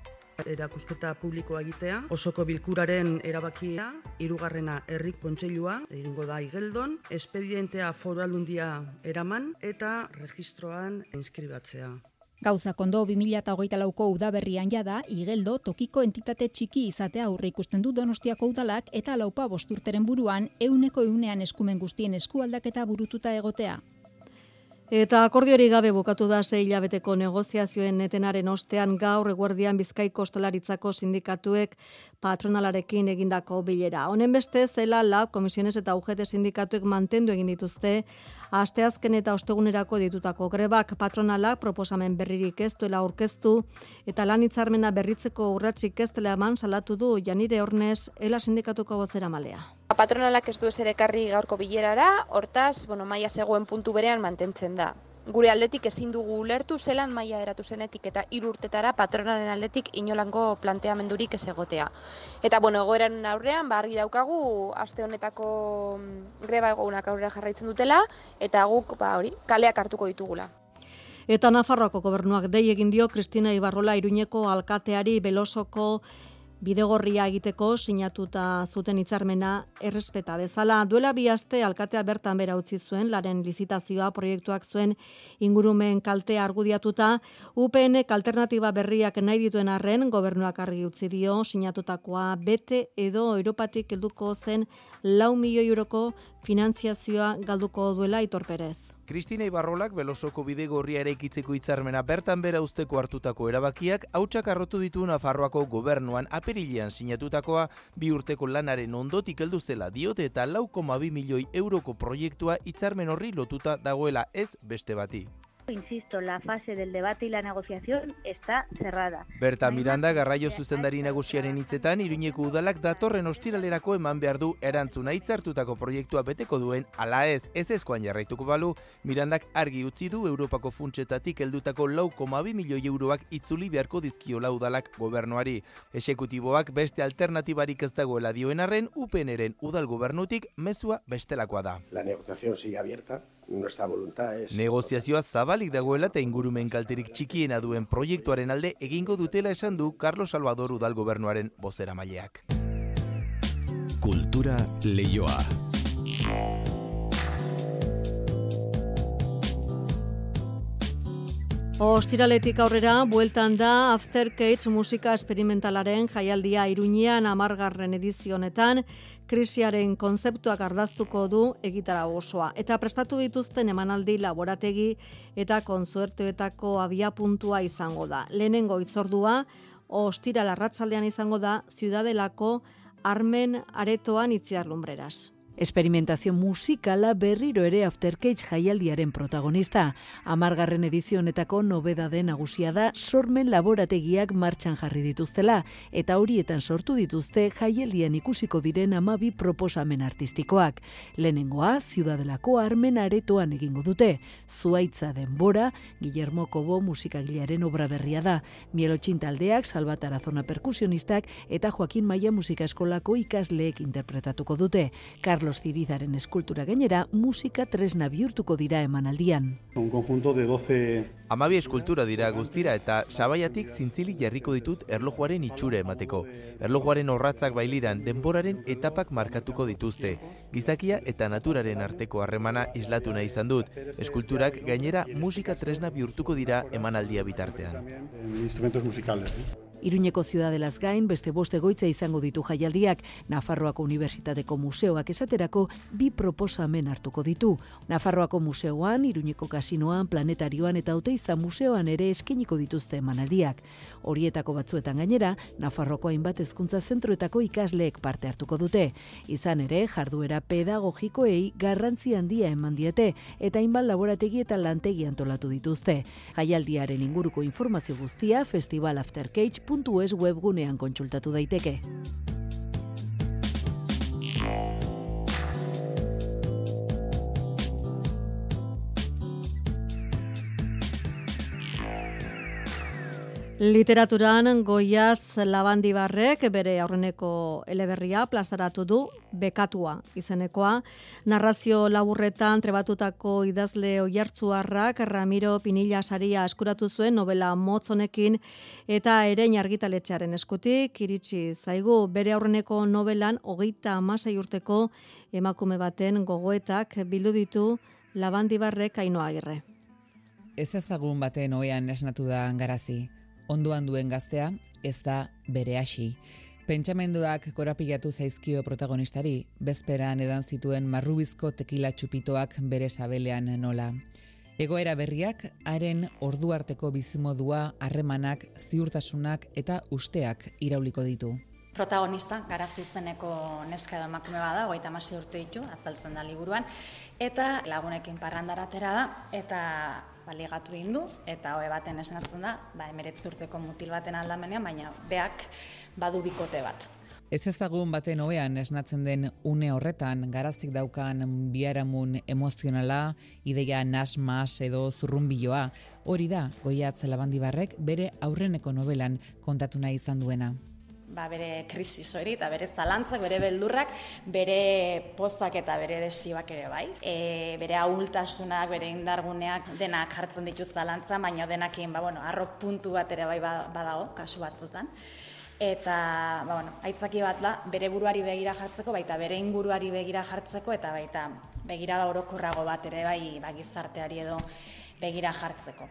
erakusketa publikoa egitea, osoko bilkuraren erabakia, hirugarrena herrik kontseilua, egingo da igeldon, espedientea foralundia eraman eta registroan inskribatzea. Gauza kondo 2008 lauko udaberrian jada, igeldo tokiko entitate txiki izatea aurre ikusten du donostiako udalak eta laupa bosturteren buruan euneko eunean eskumen guztien eskualdaketa burututa egotea. Eta akordiori gabe bukatu da zei hilabeteko negoziazioen netenaren ostean gaur eguerdian bizkaiko ostalaritzako sindikatuek patronalarekin egindako bilera. Honen beste zela la komisiones eta UGT sindikatuek mantendu egin dituzte asteazken eta ostegunerako ditutako grebak patronalak proposamen berririk ez duela aurkeztu eta lan hitzarmena berritzeko urratsik ez dela eman salatu du Janire Ornez ela sindikatuko bozera malea. Patronalak ez du ez ekarri gaurko bilerara, hortaz, bueno, maia zegoen puntu berean mantentzen da gure aldetik ezin dugu ulertu zelan maila eratu zenetik eta hiru urtetara patronaren aldetik inolango planteamendurik ez egotea. Eta bueno, egoeran aurrean ba argi daukagu aste honetako mm, greba egunak aurrera jarraitzen dutela eta guk ba hori kaleak hartuko ditugula. Eta Nafarroako gobernuak dei egin dio Kristina Ibarrola Iruñeko alkateari Belosoko bidegorria egiteko sinatuta zuten hitzarmena errespeta dezala. Duela bi aste alkatea bertan bera utzi zuen laren lizitazioa proiektuak zuen ingurumen kaltea argudiatuta UPNek alternatiba berriak nahi dituen arren gobernuak argi utzi dio sinatutakoa bete edo Europatik helduko zen lau milioi euroko finantziazioa galduko duela itorperez. Kristina Ibarrolak belosoko bide gorria ere ikitzeko hitzarmena bertan bera usteko hartutako erabakiak hautsak arrotu ditu Nafarroako gobernuan aperilean sinatutakoa bi urteko lanaren ondotik heldu zela diote eta lau milioi euroko proiektua hitzarmen horri lotuta dagoela ez beste bati. Insisto, la fase del debate y la negociación está cerrada. Berta Miranda garraio zuzendari nagusiaren hitzetan Iruñeko udalak datorren ostiralerako eman behar du erantzuna hitzartutako proiektua beteko duen ala ez ez ezkoan jarraituko balu Mirandak argi utzi du Europako funtsetatik heldutako 4,2 milioi euroak itzuli beharko dizkiola udalak gobernuari. Exekutiboak beste alternatibarik ez dagoela dioen arren UPNren udal gobernutik mezua bestelakoa da. La negociación sigue abierta, nuestra voluntad es... Negociazioa zabalik dagoela eta ingurumen kalterik txikiena duen proiektuaren alde egingo dutela esan du Carlos Salvador udal gobernuaren bozera maileak. Kultura leioa. Ostiraletik aurrera, bueltan da Aftercates musika esperimentalaren jaialdia iruñean amargarren edizionetan, krisiaren konzeptuak ardaztuko du egitara osoa. Eta prestatu dituzten emanaldi laborategi eta konzuertoetako abia puntua izango da. Lehenengo itzordua, ostira larratzaldean izango da, ziudadelako armen aretoan itziar lumbreras. Experimentazio musikala berriro ere Aftercage jaialdiaren protagonista. Amargarren edizionetako nobeda den nagusia da sormen laborategiak martxan jarri dituztela, eta horietan sortu dituzte jaialdian ikusiko diren amabi proposamen artistikoak. Lehenengoa, ziudadelako armen aretoan egingo dute. Zuaitza denbora, Guillermo Kobo musikagilearen obra berria da. Mielotxin taldeak, Salvatara Zona perkusionistak eta Joaquin Maia musika eskolako ikasleek interpretatuko dute. Carlos Carlos Zirizaren eskultura gainera musika tresna bihurtuko dira emanaldian. Un conjunto de 12 Amabi eskultura dira guztira eta sabaiatik zintzili jarriko ditut erlojuaren itxure emateko. Erlojuaren horratzak bailiran denboraren etapak markatuko dituzte. Gizakia eta naturaren arteko harremana islatu nahi izan dut. Eskulturak gainera musika tresna bihurtuko dira emanaldia bitartean. Instrumentos musicales. Iruñeko ziudadelaz gain, beste boste goitza izango ditu jaialdiak, Nafarroako Unibertsitateko Museoak esaterako bi proposamen hartuko ditu. Nafarroako Museoan, Iruñeko Kasinoan, Planetarioan eta Oteiza Museoan ere eskeniko dituzte emanaldiak. Horietako batzuetan gainera, Nafarroako hainbat hezkuntza zentroetako ikasleek parte hartuko dute. Izan ere, jarduera pedagogikoei garrantzi handia eman diete eta hainbat laborategi eta lantegi antolatu dituzte. Jaialdiaren inguruko informazio guztia Festival Es webgunean kontsultatu daiteke. Literaturan goiatz labandibarrek bere aurreneko eleberria plazaratu du bekatua izenekoa. Narrazio laburretan trebatutako idazle oiartzuarrak Ramiro Pinilla saria eskuratu zuen novela motzonekin eta erein argitaletxearen eskutik iritsi zaigu bere aurreneko novelan hogeita amasei urteko emakume baten gogoetak bildu ditu labandibarrek ainoa agirre. Ez ezagun baten oean esnatu da garazi ondoan duen gaztea ez da bere hasi. Pentsamenduak korapilatu zaizkio protagonistari, bezperan edan zituen marrubizko tekila txupitoak bere sabelean nola. Egoera berriak, haren ordu arteko bizimodua, harremanak, ziurtasunak eta usteak irauliko ditu. Protagonista, garazi zeneko neska edo emakume bada, goita masi urte ditu, azaltzen da liburuan, eta lagunekin parrandaratera da, eta baligatu egin du eta hoe baten esnatzen da, ba 19 urteko mutil baten aldamenean, baina beak badu bikote bat. Ez ezagun baten hoean esnatzen den une horretan garaztik daukan biaramun emozionala, ideia nasmas edo zurrunbiloa, hori da Goiatz Labandibarrek bere aurreneko novelan kontatu nahi izan duena ba, bere krisis hori eta bere zalantzak, bere beldurrak, bere pozak eta bere desioak ere bai. E, bere ahultasunak, bere indarguneak denak jartzen ditu zalantza, baina denakin ba, bueno, arrok puntu bat ere bai ba, badago, kasu batzutan. Eta, ba, bueno, aitzaki bat da, bere buruari begira jartzeko, baita bere inguruari begira jartzeko, eta baita begira orokorrago bat ere bai ba, gizarteari edo begira jartzeko.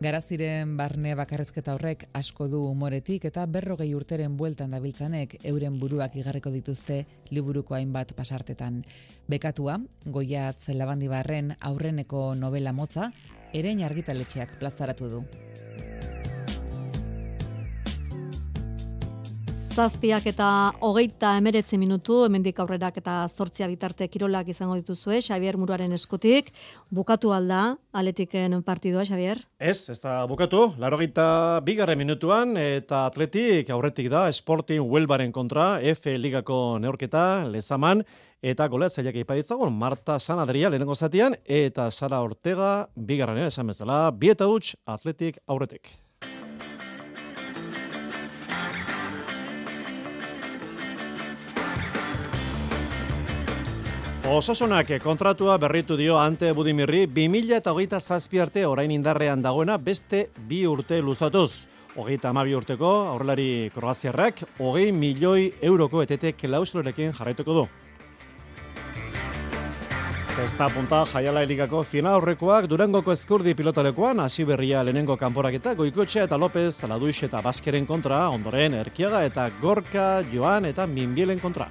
Garaziren barne bakarrezketa horrek asko du umoretik eta berrogei urteren bueltan dabiltzanek euren buruak igarriko dituzte liburuko hainbat pasartetan. Bekatua, goiatz labandibarren aurreneko novela motza, erein argitaletxeak plazaratu du. Zazpiak eta hogeita emeretzi minutu, hemendik aurrerak eta zortzia bitarte kirolak izango dituzue, Xavier Muruaren eskutik, bukatu alda, aletiken partidua, Xavier? Ez, ez da bukatu, larogeita bigarren minutuan, eta atletik aurretik da, Sporting Huelbaren kontra, F Ligako neorketa, lezaman, eta goleat zailak ipaditzagon, Marta San Adria lehenengo zatian, eta Sara Ortega, bigarren esan bezala, bieta huts, atletik aurretik. Osasunak kontratua berritu dio ante Budimirri 2000 eta hogeita zazpi arte orain indarrean dagoena beste bi urte luzatuz. Hogeita amabi urteko aurrelari kroaziarrak hogei milioi euroko etete klausulorekin jarraituko du. Zesta punta jaiala eligako final aurrekoak Durangoko eskurdi pilotalekoan hasi berria lehenengo kanporaketa Goikotxe eta López, Laduix eta Baskeren kontra, ondoren Erkiaga eta Gorka, Joan eta Minbielen kontra.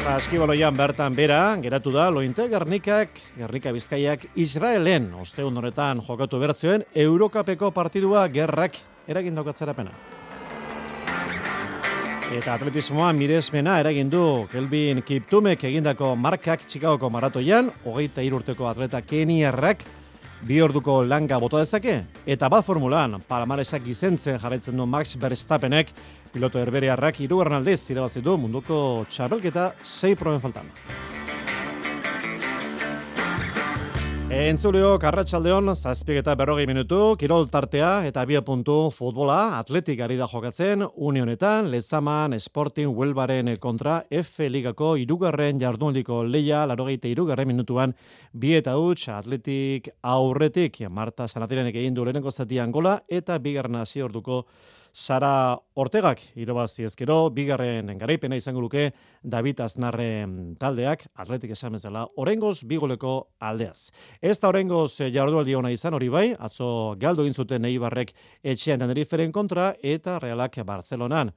Saskibaloian bertan bera, geratu da, lointe Gernikak, Gernika Bizkaiak Israelen, oste honetan jokatu bertzioen, Eurokapeko partidua gerrak eragin daukatzerapena. Eta atletismoa miresmena eragin du Kelvin Kiptumek egindako markak Chicagoko maratoian, hogeita irurteko atleta Keniarrak, bi orduko langa bota dezake, eta bat formulan, palamaresak izentzen jarraitzen du Max Verstappenek, Piloto Herberiarrak hirugarren aldez irabazi du munduko txabelketa sei proben faltan. Entzuleo, karratxaldeon, zazpiek eta berrogei minutu, kirol tartea eta bia puntu futbola, atletik ari da jokatzen, unionetan, lezaman, sporting, huelbaren kontra, F ligako irugarren jarduneliko leia, larogeite irugarren minutuan, bi eta huts, atletik aurretik, Marta Sanatirenek egin du lehenengo zatian gola, eta bigarren hasi orduko Sara Ortegak irabazi ezkero, bigarren garaipena izango luke David Aznarren taldeak, atletik esan bezala, orengoz bigoleko aldeaz. Ez da orengoz jardualdi ona izan hori bai, atzo galdo zuten Eibarrek etxean Teneriferen kontra eta Realak Barcelonan.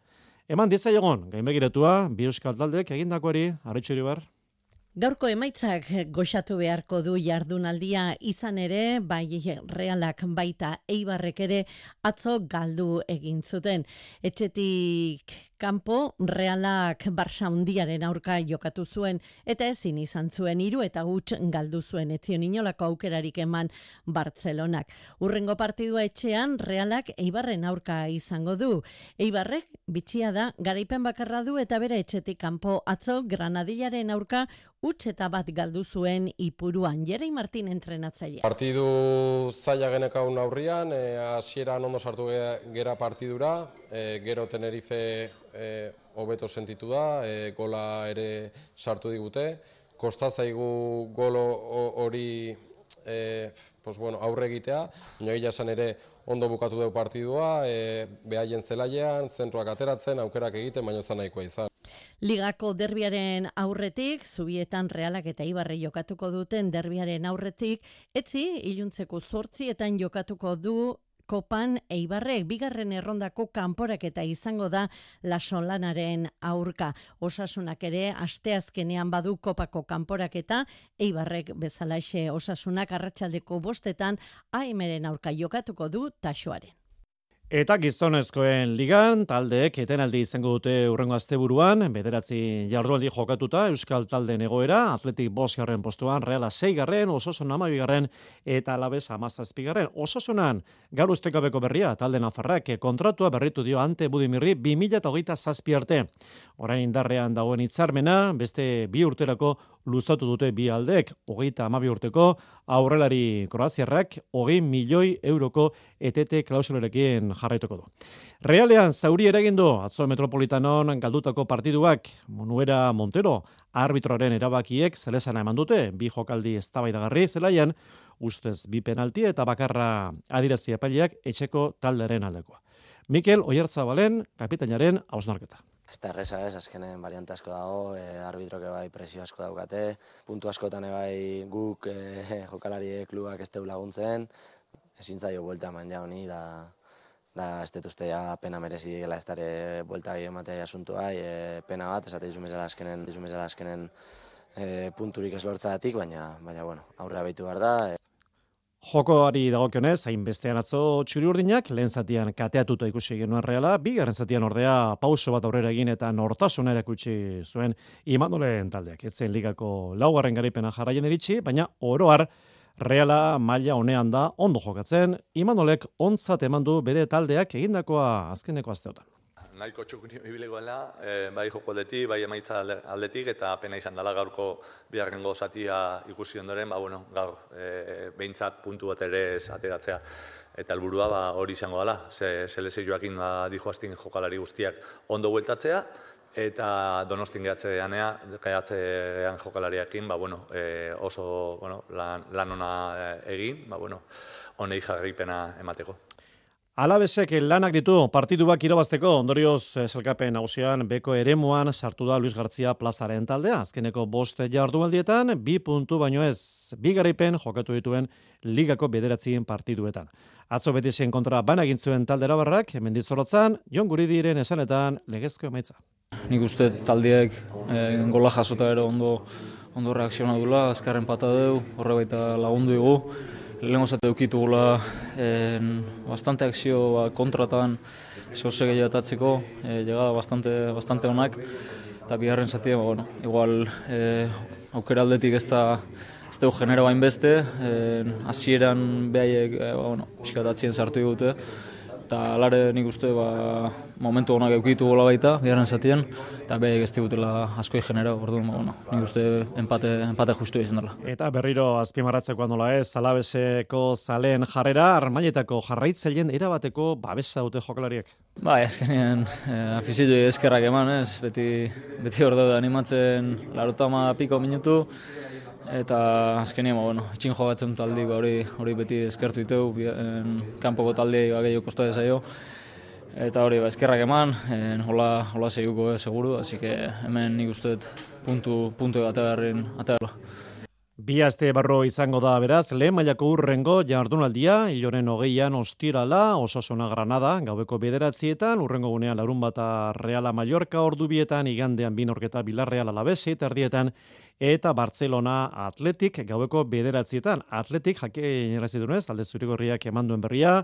Eman dizaiegon, gainbegiratua, bi euskal taldeak egindakoari, harritxuri bar? Gaurko emaitzak goxatu beharko du jardunaldia izan ere, bai realak baita eibarrek ere atzo galdu egin zuten. Etxetik kanpo realak barsa hundiaren aurka jokatu zuen eta ezin izan zuen hiru eta huts galdu zuen etzion inolako aukerarik eman Bartzelonak. Urrengo partidua etxean realak eibarren aurka izango du. Eibarrek bitxia da garaipen bakarra du eta bere etxetik kanpo atzo granadillaren aurka utz eta bat galdu zuen ipuruan. Jerei Martin entrenatzailea. Partidu zaila genekaun aurrian, eh, hasieran ondo sartu gera partidura, e, gero Tenerife e, hobeto sentitu da, e, gola ere sartu digute. Kostatzaigu golo hori e, pues bueno, aurre egitea, nioia esan ere ondo bukatu dugu partidua, e, behaien zelaian, zentroak ateratzen, aukerak egiten, baino zan nahikoa izan. Ligako derbiaren aurretik, zubietan realak eta ibarre jokatuko duten derbiaren aurretik, etzi, iluntzeko sortzietan jokatuko du Kopan Eibarrek bigarren errondako kanporak eta izango da lasonlanaren aurka. Osasunak ere asteazkenean badu kopako kanporak eta Eibarrek bezalaxe osasunak arratsaldeko bostetan aimeren aurka jokatuko du taxoaren. Eta gizonezkoen ligan, taldeek etenaldi izango dute urrengo asteburuan, bederatzi jardualdi jokatuta, Euskal talde egoera, atletik bosgarren postuan, reala seigarren, osasun amabigarren, eta alabez amazazpigarren. Osasunan, gaur ustekabeko berria, talde nafarrak, kontratua berritu dio ante budimirri, 2008 zazpi arte. Orain indarrean dagoen hitzarmena, beste bi urterako luzatu dute bi aldeek, hogeita amabi urteko, aurrelari kroaziarrak, hogei milioi euroko etete klausulerekin jarraituko du. Realean, zauri eragin du, atzo metropolitanon galdutako partiduak, Monuera Montero, arbitroaren erabakiek zelesana eman dute, bi jokaldi eztabaidagarri zelaian, ustez bi penalti eta bakarra adirazi epaileak etxeko talderen aldekoa. Mikel Oierzabalen, kapitainaren hausnarketa. Ez da erresa ez, azkenen variante asko dago, e, arbitroke bai presio asko daukate, puntu askotan bai guk e, jokalari klubak ez laguntzen, ezin zaio buelta eman ja honi, da, da ez detuzte ja pena merezi dira ez dara buelta gehi ematea asuntu bai, e, pena bat, esate dizumezela azkenen, dizumezela azkenen e, punturik ez lortza baina, baina bueno, aurrea behitu behar da. E. Jokoari dagokionez, hainbestean atzo txuri urdinak, lehen zatian kateatuta ikusi genuen reala, bigarren zatian ordea pauso bat aurrera egin eta nortasuna erakutsi zuen imanoleen taldeak. Etzen ligako laugarren garipena jarraien eritxi, baina oroar reala maila honean da ondo jokatzen, imanolek ontzat eman du bere taldeak egindakoa azkeneko asteotan nahiko txukun ibilegoela, e, bai joko bai emaitza aldetik, eta pena izan dela gaurko biharrengo zatia ikusi ondoren, ba, bueno, gaur, e, behintzat puntu bat ere ateratzea. Eta helburua ba, hori izango dela, ze, ze joakin ba, dihoaztin jokalari guztiak ondo bueltatzea, eta donostin gehatzean gehatzean jokalariakin, ba, bueno, e, oso bueno, lan, lan ona egin, ba, bueno, honei jarripena emateko. Alabesek lanak ditu partiduak irabazteko ondorioz zelkapen nagusian beko eremuan sartu da Luis Gartzia plazaren taldea. Azkeneko bost jardunaldietan bi puntu baino ez bi garaipen jokatu dituen ligako bederatzien partiduetan. Atzo beti zen kontra banagin zuen taldera barrak, mendizorotzan, jon guri diren esanetan legezko emaitza. Nik uste taldiek eh, gola jasota ero ondo, ondo reakzionadula, azkarren pata deu, horre baita lagundu dugu lehenko zate dukitu gula bastante akzio ba, kontratan zehose gehiago atatzeko, e, llegada bastante, bastante onak, eta bigarren zati, ba, bueno, igual e, aukera aldetik ez da ez dugu genero bain beste, hasieran behaiek, e, ba, bueno, sartu digute, eta alare nik uste ba, momentu honak eukitu gola baita, biharren zatien, eta behek ez digutela askoi genera, orduan, ba, bueno, nik uste empate, empate justu izan dela. Eta berriro azpimarratzeko nola ez, alabeseko zalen jarrera, armaietako jarraitzaileen erabateko babesa dute jokalariek. Ba, azkenean, eh, afizitu eskerrak eman, ez, beti, beti hor daude animatzen larotama piko minutu, eta azkenean, ba, bueno, etxin jogatzen taldi, ba, hori, hori beti eskertu ditu, kanpoko talde ba, gehiago kosta dezaio, eta hori, ba, eskerrak eman, en, hola, hola segiko, eh, seguru, así que hemen nik uste puntu, puntu ategarren, ategarla. Bi aste barro izango da beraz, lehen mailako urrengo jardunaldia, iloren hogeian ostirala, osasuna granada, gaubeko bederatzietan, urrengo gunean larun bata Reala Mallorca ordubietan, igandean binorketa Bilarreal alabesi, tardietan, eta Barcelona Atletik gaueko bederatzietan. Atletik jake inerazi dunez, talde zurigorriak emanduen berria,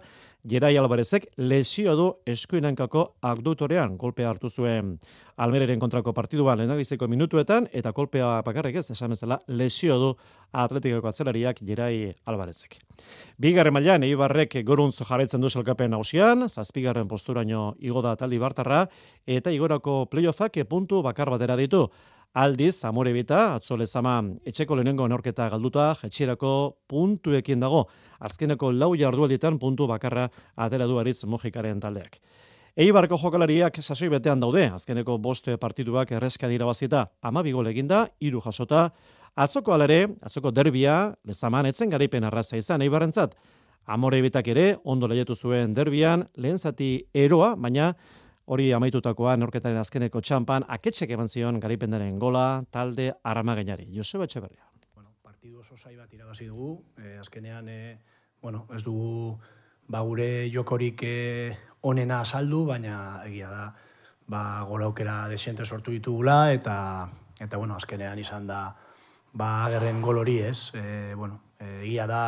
Gerai Alvarezek lesio du eskuinankako abdutorean, golpea hartu zuen Almereren kontrako partiduan lehenagizeko minutuetan, eta kolpea bakarrik ez, esan ezela, lesio du atletikako atzelariak Gerai Alvarezek. Bigarren mailan Eibarrek goruntz jarraitzen du selkapen hausian, zazpigarren posturaino igo da taldi bartarra, eta igorako playoffak puntu bakar batera ditu. Aldiz, amore bita, atzole zama, etxeko lehenengo norketa galduta, jetxierako puntuekin dago. Azkeneko lau jardualdietan puntu bakarra atera du aritz mojikaren taldeak. Eibarko jokalariak sasoi betean daude, azkeneko boste partiduak errezkan irabazita, ama bigol eginda, iru jasota, atzoko alare, atzoko derbia, lezaman etzen garaipen arraza izan, eibarrentzat, amore bitak ere, ondo lehetu zuen derbian, lehen zati eroa, baina hori amaitutakoa norketaren azkeneko txampan, aketxek eman zion garipendaren gola, talde aramaginari. Joseba Etxeberria. Bueno, partidu oso zai bat irabazi dugu, eh, azkenean, eh, bueno, ez dugu ba, gure jokorik eh, onena azaldu, baina egia da, ba, gola aukera desiente sortu ditugula, eta, eta bueno, azkenean izan da, ba, agerren gol hori ez, eh, bueno, eh, egia da,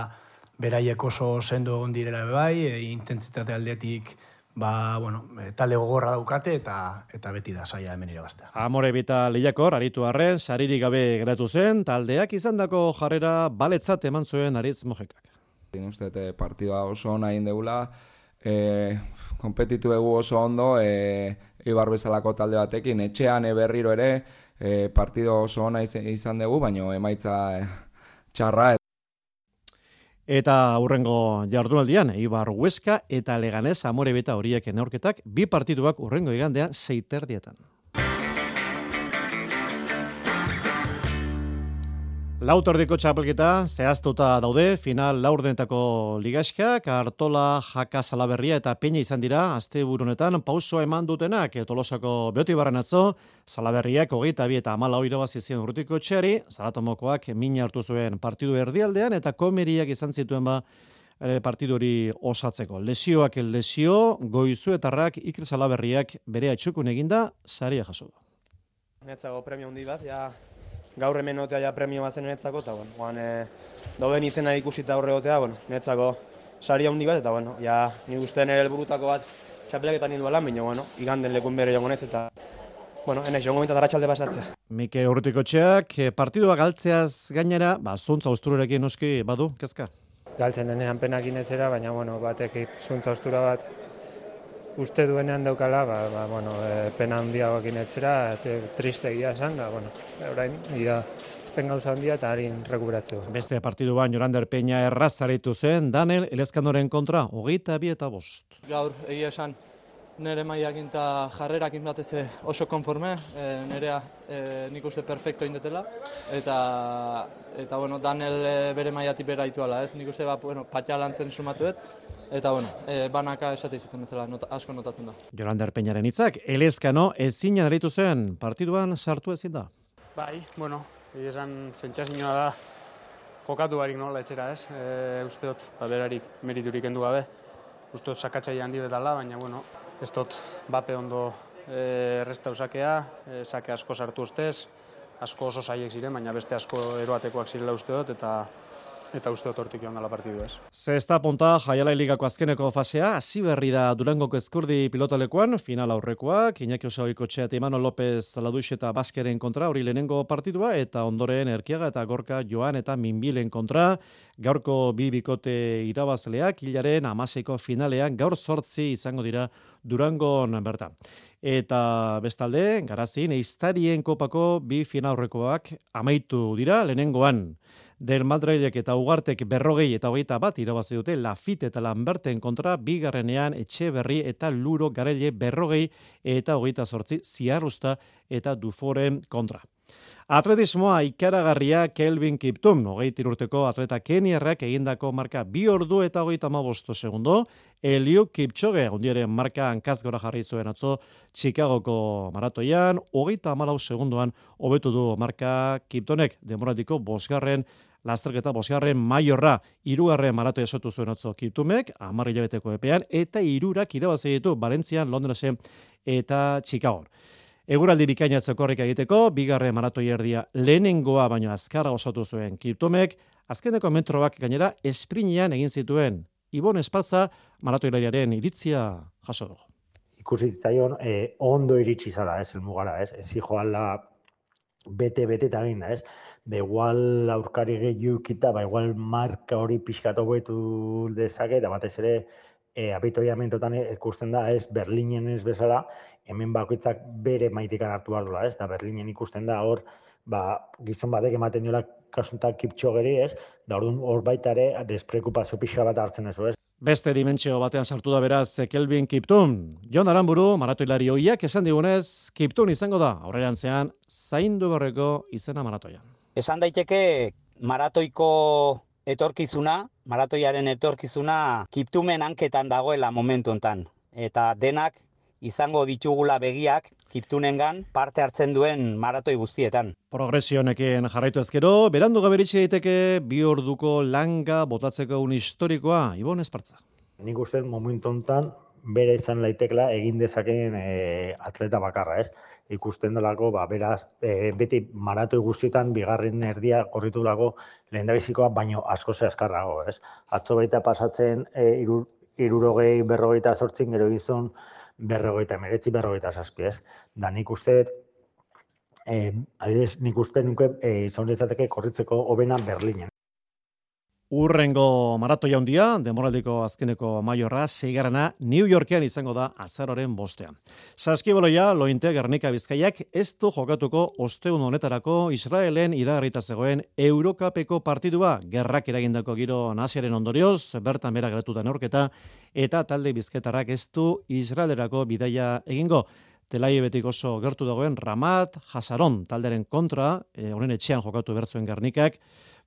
beraiek oso sendo ondirela bai, e, intentsitate aldetik, ba, bueno, e, talde gogorra daukate eta eta beti da saia hemen irabaztea. Amore bita lehiakor, aritu arren, sariri gabe geratu zen, taldeak izandako jarrera baletzat eman zuen aritz mojekak. Din uste, partida oso nahi indeula, e, kompetitu egu oso ondo, e, Ibar bezalako talde batekin, etxean e, berriro ere, e, partido oso ona izan dugu, baina emaitza e, txarra Eta aurrengo jardunaldian, Ibar Huesca eta Leganez amore beta horiek enaurketak, bi partiduak urrengo igandean zeiterdietan. Lautordiko txapelketa zehaztuta daude, final laurdenetako ligaskak, Artola, Jaka, Salaberria eta Peña izan dira, azte burunetan pausoa eman dutenak, Tolosako beoti barren atzo, Salaberriak hogeita bi eta amala hori bazizien urrutiko txeri, Zaratomokoak mina hartu zuen partidu erdialdean, eta komeriak izan zituen ba, partidu hori osatzeko. Lesioak lesio, goizuetarrak, Iker Salaberriak bere atxukun eginda, saria jaso. Netzago premio hundi bat, ja gaur hemen otea ja premio bazen netzako, eta bueno, guan, e, dauden izena ikusita aurre gotea, bueno, netzako sari handi bat, eta bueno, ja, ni uste nire helburutako bat txapelaketan nil balan, baina, bueno, iganden lekun bere jongo nez, eta Bueno, ene, jongo mintzat aratxalde pasatzea. Mike urrutiko txeak, eh, partidua galtzeaz gainera, ba, zuntza ustururekin noski badu, kezka? Galtzen denean penak inetzera, baina, bueno, batek zuntza ustura bat uste duenean daukala, ba, ba, bueno, e, pena handiagoak inetzera, eta triste egia esan, da, bueno, orain, ia, esten gauza handia eta harin rekuperatzea. Beste partidu bain, Jorander Peña errazaritu zen, Daniel Elezkandoren kontra, hogeita bi eta bost. Gaur, egia esan, nire maiakin eta jarrerakin batez oso konforme, e, nirea e, nik uste perfecto indetela, eta, eta bueno, Daniel e, bere maiatik bera ala, ez nik uste ba, bueno, patxalantzen sumatuet, eta bueno, e, banaka esate izuten bezala not, asko notatun da. Jolander Peñaren hitzak, elezkano ezin adaritu zen, partiduan sartu ezin da. Bai, bueno, esan zentsazioa da, jokatu barik nola etxera ez, e, usteot, ba, berarik meriturik endu gabe, usteot sakatxai handi betala, baina bueno, ez dut bape ondo e, erresta usakea, e, sake asko sartu ustez, asko oso saiek ziren, baina beste asko eroatekoak zirela uste dut, eta eta uste dut hortik joan dela partidu ez. Zesta punta, jaialai ligako azkeneko fasea, hasi berri da Durangoko eskurdi pilotalekoan, final aurrekoak, Iñaki Osaoiko txeat Emano López Ladux eta Baskeren kontra, hori lehenengo partidua, eta ondoren Erkiaga eta Gorka Joan eta Minbilen kontra, gaurko bi bikote irabazleak, hilaren amaseiko finalean, gaur sortzi izango dira Durangon bertan. Eta bestalde, garazin, eiztarien kopako bi finaurrekoak amaitu dira, lehenengoan. Del Madrilek eta Ugartek berrogei eta hogeita bat irabazi dute Lafite eta Lamberten kontra bigarrenean etxe berri eta luro garele berrogei eta hogeita sortzi ziarrusta eta duforen kontra. Atletismoa ikaragarria Kelvin Kiptum, hogei tirurteko atleta Keniarrak egindako marka bi ordu eta hogeita mabosto segundo, Elio Kipchoge, ondiaren marka hankazgora jarri zuen atzo Chicagoko maratoian, hogeita amalau segundoan hobetu du marka Kiptonek, demoratiko bosgarren lasterketa bosgarren maiorra, irugarren maratoia esotu zuen otzo kitumek, amarri jabeteko epean, eta irurak irabazi ditu Valentzian, Londresen eta Chicago. Eguraldi bikaina korrik egiteko, bigarren maratoi erdia lehenengoa baino azkarra osatu zuen kitumek, azkeneko metroak gainera esprinian egin zituen. Ibon Espalza, maratoilariaren iritzia jaso dugu. Ikusi zitzaion, eh, ondo iritsi zara, ez, elmugara, ez, ez joala bete-bete eta da, ez? De igual aurkari gehiukita, ba igual marka hori pixkatu betu dezake, eta batez ere, e, abitoiamentotan ikusten da, ez, Berlinen ez bezala, hemen bakoitzak bere maitikan hartu behar ez? Da Berlinen ikusten da, hor, ba, gizon batek ematen diola kasuntak kiptxogeri, ez? Da hor baita ere, desprekupazio pixka bat hartzen dezu, ez? Beste dimentsio batean sartu da beraz Kelvin Kiptun. Jon Aramburu, maratoilari hoiak esan digunez, Kiptun izango da, aurrean zean, zaindu berreko izena maratoian. Esan daiteke maratoiko etorkizuna, maratoiaren etorkizuna Kiptumen hanketan dagoela momentu hontan. Eta denak izango ditugula begiak kiptunengan parte hartzen duen maratoi guztietan. Progresioneken jarraitu ezkero, berandu gaberitxe daiteke bi orduko langa botatzeko un historikoa, Ibon Espartza. Nik uste momentu hontan bere izan laitekla egin dezakeen e, atleta bakarra, ez? Ikusten delako, ba, beraz, e, beti maratoi guztietan bigarren erdia korritu lako lehen baino asko ze askarrago, ez? Atzo baita pasatzen e, irur, irurogei berrogeita sortzen gero izun berrogeita meretzi, berrogeita zazpi, ez? Da nik uste, eh, adidez, nik uste nuke eh, izan korritzeko hobena Berlinen. Urrengo maratoia handia, demoraldiko azkeneko maiorra, seigarana New Yorkean izango da azaroren bostean. Saskiboloia, lointe Gernika Bizkaiak, ez du jokatuko osteun honetarako Israelen iragarrita zegoen Eurokapeko partidua, gerrak eragindako giro naziaren ondorioz, bertan bera geratuta neorketa, eta talde bizketarrak ez du Israelerako bidaia egingo. Telai betik oso gertu dagoen Ramat, Hasaron, talderen kontra, e, honen etxean jokatu bertzuen Gernikak,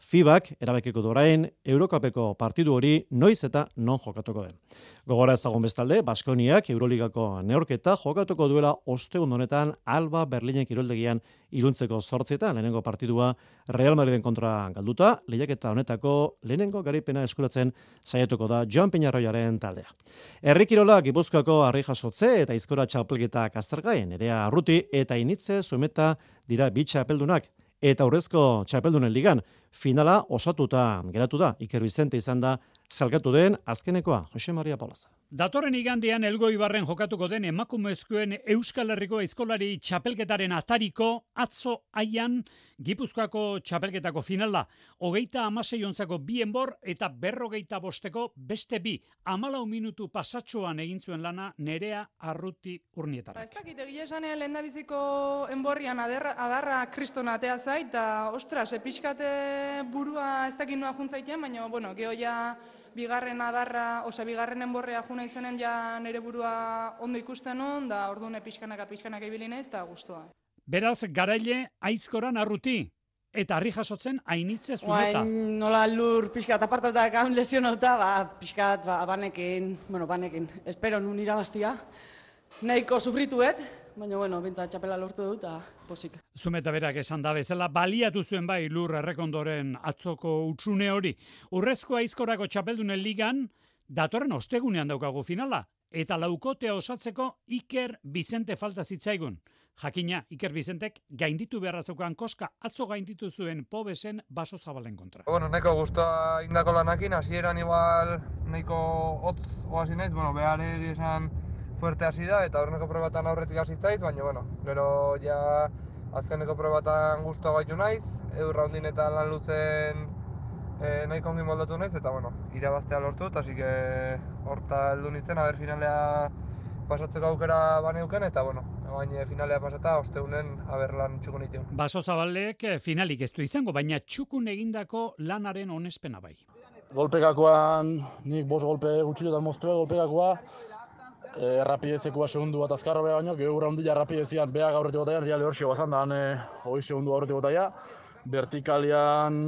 FIBak erabekiko dorain Eurokapeko partidu hori noiz eta non jokatuko den. Gogora ezagun bestalde, Baskoniak Euroligako neorketa jokatuko duela ostegun honetan Alba Berlinen kiroldegian iluntzeko zortzietan lehenengo partidua Real Madriden kontra galduta, lehiaketa honetako lehenengo garipena eskuratzen saiatuko da Joan Peñarroiaren taldea. Herri Kirola Gipuzkoako harri jasotze eta izkora txapelgeta kastergain, erea arruti eta initze zumeta dira bitxa apeldunak eta aurrezko txapeldunen ligan. Finala osatuta geratu da, Iker Vicente izan da salgatu den azkenekoa, Jose Maria Paulaza. Datorren igandean elgoi barren jokatuko den emakumezkoen Euskal Herriko Eskolari txapelketaren atariko atzo aian Gipuzkoako txapelketako finala. Hogeita amasei ontzako bi enbor eta berrogeita bosteko beste bi. Amalau minutu pasatxoan egin zuen lana nerea arruti urnietarrak. Ba, ez dakit, egia esan lehen biziko enborrian adarra, adarra kriston atea zait, eta ostras, epizkate burua ez dakit noa juntzaitean, baina, bueno, geho ja bigarren adarra, osea bigarren enborrea juna izenen ja nere burua ondo ikusten on, da ordune pixkanaka pixkanaka ibili naiz eta gustoa. Beraz, garaile aizkoran arruti, eta harri jasotzen ainitze zuneta. Oain, nola lur pixkat apartata gaun lesionota, ba, pixkat, ba, banekin, bueno, banekin, espero nun irabaztia, nahiko sufrituet, baina bueno, bintza txapela lortu dut, eta posik. Zumeta berak esan da bezala, baliatu zuen bai lur errekondoren atzoko utsune hori. Urrezko aizkorako txapeldunen ligan, datorren ostegunean daukagu finala, eta laukotea osatzeko Iker Bizente falta zitzaigun. Jakina, Iker Bizentek gainditu beharra zeukan koska, atzo gainditu zuen pobesen baso zabalen kontra. Bueno, neko guztua indako lanakin, hasieran igual neko hotz oasi naiz, bueno, behar esan fuerte hasi da eta horreneko probatan aurretik hasi zait, baina bueno, gero ja azkeneko probatan guztua baitu naiz, eurra hundin eta lan luzen e, nahiko ongi moldatu naiz, eta bueno, irabaztea lortu, eta que horta heldu nintzen, haber finalea pasatzeko aukera baneuken, eta bueno, baina finalea pasata, osteunen haber lan txukun itiun. Baso zabalek eh, finalik ez du izango, baina txukun egindako lanaren onespena bai. Golpekakoan, nik bos golpe gutxiletan moztu golpekakoa, e, errapidezekua segundu bat azkarra beha baino, gehu gura hundila errapidezian beha gaurretik botaian, reale horsio bazan da, hane hoi segundu gaurretik botaia, vertikalian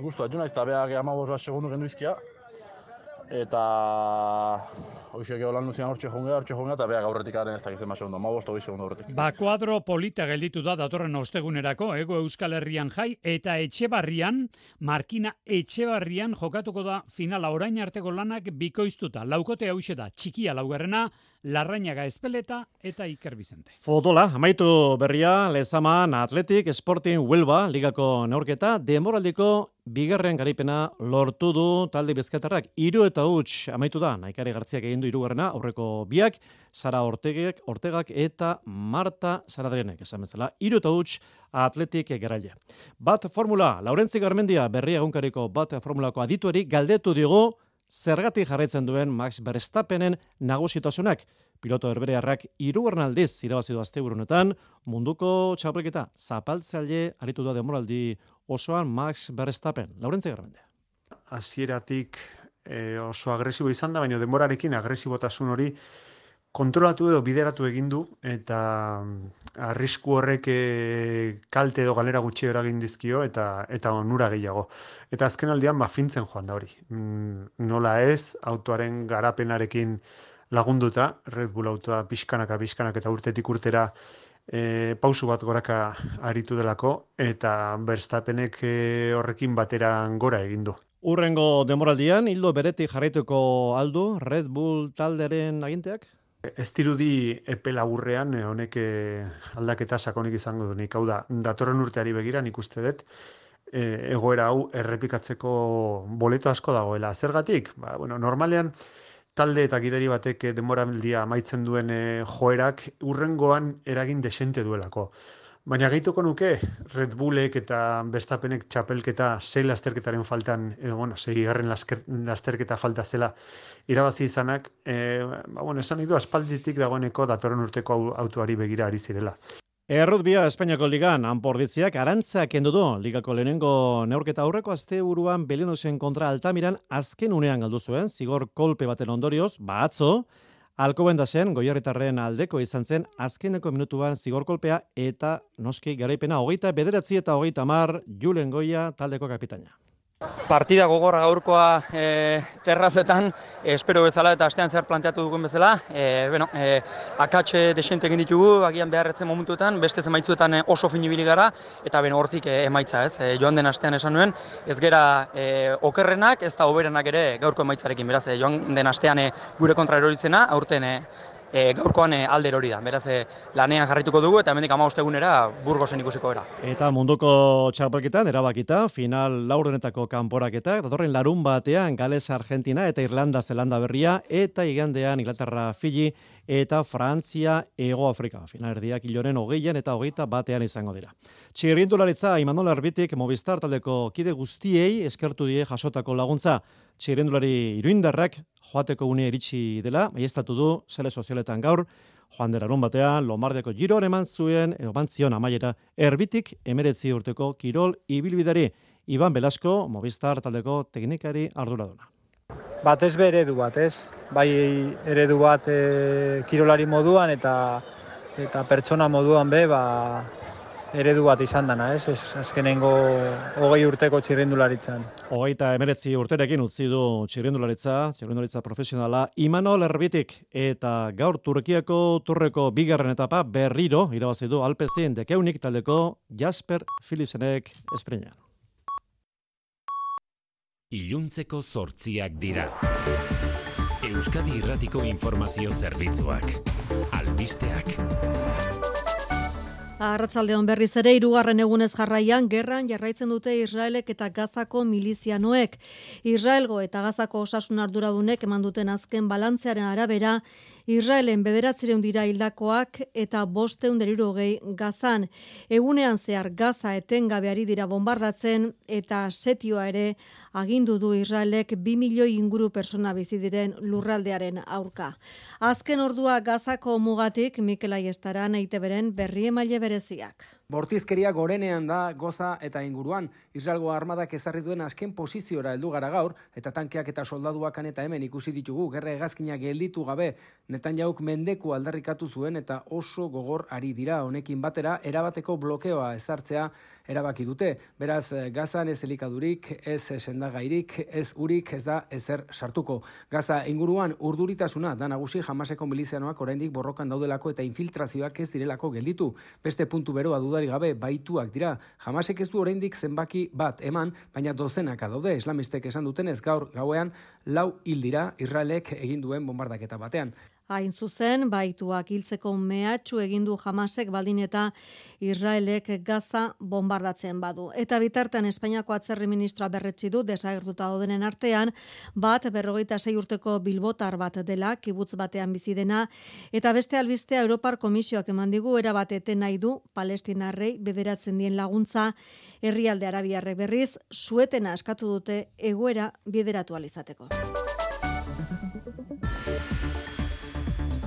guztu atxuna, ez da beha geha bat segundu gendu izkia, eta hoxe geho lan luzian hortxe jonga, hortxe jonga, eta beha gaurretik aren ez da gizema segundu, ma bostu segundu horretik. Ba, kuadro polita gelditu da datorren ostegunerako, ego Euskal Herrian jai, eta etxebarrian, Markina etxebarrian jokatuko da finala orain arteko lanak bikoiztuta. Laukote hau da, txikia laugarrena, Larrañaga Espeleta eta Iker Bizente. Fotola, amaitu berria, lezaman Atletik, Sporting Huelva, ligako neurketa, demoraldiko bigarren garipena lortu du talde bizkatarrak. Iru eta huts amaitu da, naikari gartziak egin du irugarrena, aurreko biak, Sara Ortegek, Ortegak eta Marta Saradrenek, esan bezala. Iru eta huts Atletik geraile. Bat formula, Laurentzi Garmendia, berri egunkariko bat formulako adituari, galdetu digu, zergatik jarraitzen duen Max Verstappenen nagusitasunak. Piloto herberearrak irugarren aldiz irabazi du asteburunetan, munduko txapelketa zapaltzaile aritu da demoraldi osoan Max Verstappen. Laurentze Garrende. Hasieratik e, oso agresibo izan da, baina demorarekin agresibotasun hori kontrolatu edo bideratu egin du eta mm, arrisku horrek e, kalte edo galera gutxi eragin dizkio eta eta onura gehiago. Eta azken aldian ba fintzen joan da hori. Mm, nola ez autoaren garapenarekin lagunduta Red Bull autoa pixkanaka pixkanak eta urtetik urtera e, pausu bat goraka aritu delako eta Verstappenek e, horrekin batera gora egin du. Urrengo demoraldian, hildo beretik jarraituko aldu, Red Bull talderen aginteak? Ez dirudi epe laburrean eh, honek eh, aldaketa sakonik izango du nik. Hau da, datorren urteari begira nik uste dut, e, egoera hau errepikatzeko boleto asko dagoela. Zergatik? Ba, bueno, normalean, talde eta gideri batek denboraldia amaitzen duen joerak urrengoan eragin desente duelako. Baina gehituko nuke, Red Bullek eta Bestapenek txapelketa zei lasterketaren faltan, edo, bueno, zei garren lasterketa falta zela irabazi izanak, e, ba, bueno, esan idu aspalditik dagoeneko datorren urteko autuari begira ari zirela. Errutbia Espainiako ligan, anporditziak arantzak kendu du, ligako lehenengo neurketa aurreko azte buruan Belenosen kontra Altamiran azken unean galdu zuen, zigor kolpe baten ondorioz, ba da zen, goiarritarren aldeko izan zen, azkeneko minutuan zigorkolpea eta noski garaipena hogeita bederatzi eta hogeita mar Julen Goia taldeko kapitaina. Partida gogorra gaurkoa e, terrazetan, espero bezala eta astean zer planteatu dugun bezala. E, bueno, e, akatxe desente egin ditugu, agian beharretzen momentuetan, beste zemaitzuetan oso finibili gara, eta ben hortik emaitza ez. E, joan den astean esan nuen, ez gera e, okerrenak, ez da oberenak ere gaurko emaitzarekin, beraz, e, joan den astean e, gure kontra eroritzena, aurten e, e, gaurkoan e, alder hori da. Beraz, e, lanean jarrituko dugu eta hemendik ama ostegunera burgosen ikusiko era. Eta munduko txapelketan erabakita, final laurdenetako kanporaketa, datorren larun batean Gales Argentina eta Irlanda Zelanda berria, eta igandean Inglaterra Fiji eta Frantzia Ego Afrika. Final erdiak iloren hogeian eta hogeita batean izango dira. Txirrindularitza Imanol Erbitik Movistar taldeko kide guztiei eskertu die jasotako laguntza. Txirrindulari iruindarrak joateko une iritsi dela, maiestatu du, zele sozialetan gaur, joan derarun batean, Lombardeko giro eman zuen, eman zion amaiera, erbitik emeretzi urteko kirol ibilbidari, Iban Belasko, Movistar taldeko teknikari arduraduna. Bat ez be eredu bat, ez? Bai eredu bat e, kirolari moduan eta eta pertsona moduan be, ba, eredu bat izan dana, ez? ez azkenengo hogei urteko txirrindularitzan. Hogeita emeretzi urterekin utzi du txirrindularitza, txirrindularitza profesionala, Imanol Erbitik eta gaur Turkiako turreko bigarren etapa berriro irabazi du Alpezin dekeunik taldeko Jasper Philipsenek esprinean. Iluntzeko zortziak dira. Euskadi Irratiko Informazio Zerbitzuak. Albisteak. Arratsaldeon berriz ere hirugarren egunez jarraian gerran jarraitzen dute Israelek eta Gazako milizianoek. Israelgo eta Gazako osasun arduradunek eman duten azken balantzearen arabera Israelen bederatzireun dira hildakoak eta bosteun deriru gehi gazan. Egunean zehar gaza etengabeari dira bombardatzen eta setioa ere agindu du Israelek 2 milioi inguru persona bizi diren lurraldearen aurka. Azken ordua gazako mugatik Mikel Aiestaran eiteberen berri emaile bereziak. Bortizkeria gorenean da goza eta inguruan. Israelgo armadak ezarri duen azken poziziora heldu gara gaur, eta tankeak eta soldaduakan eta hemen ikusi ditugu, gerra egazkinak gelditu gabe, netan jauk mendeku aldarrikatu zuen eta oso gogor ari dira honekin batera, erabateko blokeoa ezartzea erabaki dute. Beraz, gazan ez elikadurik, ez sendagairik, ez urik, ez da ezer sartuko. Gaza inguruan urduritasuna da nagusi jamaseko milizianoak oraindik borrokan daudelako eta infiltrazioak ez direlako gelditu. Beste puntu beroa dudari gabe baituak dira. Jamasek ez du oraindik zenbaki bat eman, baina dozenaka daude islamistek esan dutenez gaur gauean lau hil dira Israelek egin duen bombardaketa batean. Hain zuzen, baituak hiltzeko mehatxu egindu jamasek baldin eta Israelek gaza bombardatzen badu. Eta bitartean Espainiako atzerri ministroa berretsi du desagertuta odenen artean, bat berrogeita sei urteko bilbotar bat dela, kibutz batean bizi dena, eta beste albistea Europar Komisioak eman digu erabateten nahi du palestinarrei bederatzen dien laguntza, herrialde arabiarrek berriz, suetena eskatu dute egoera bideratu alizateko.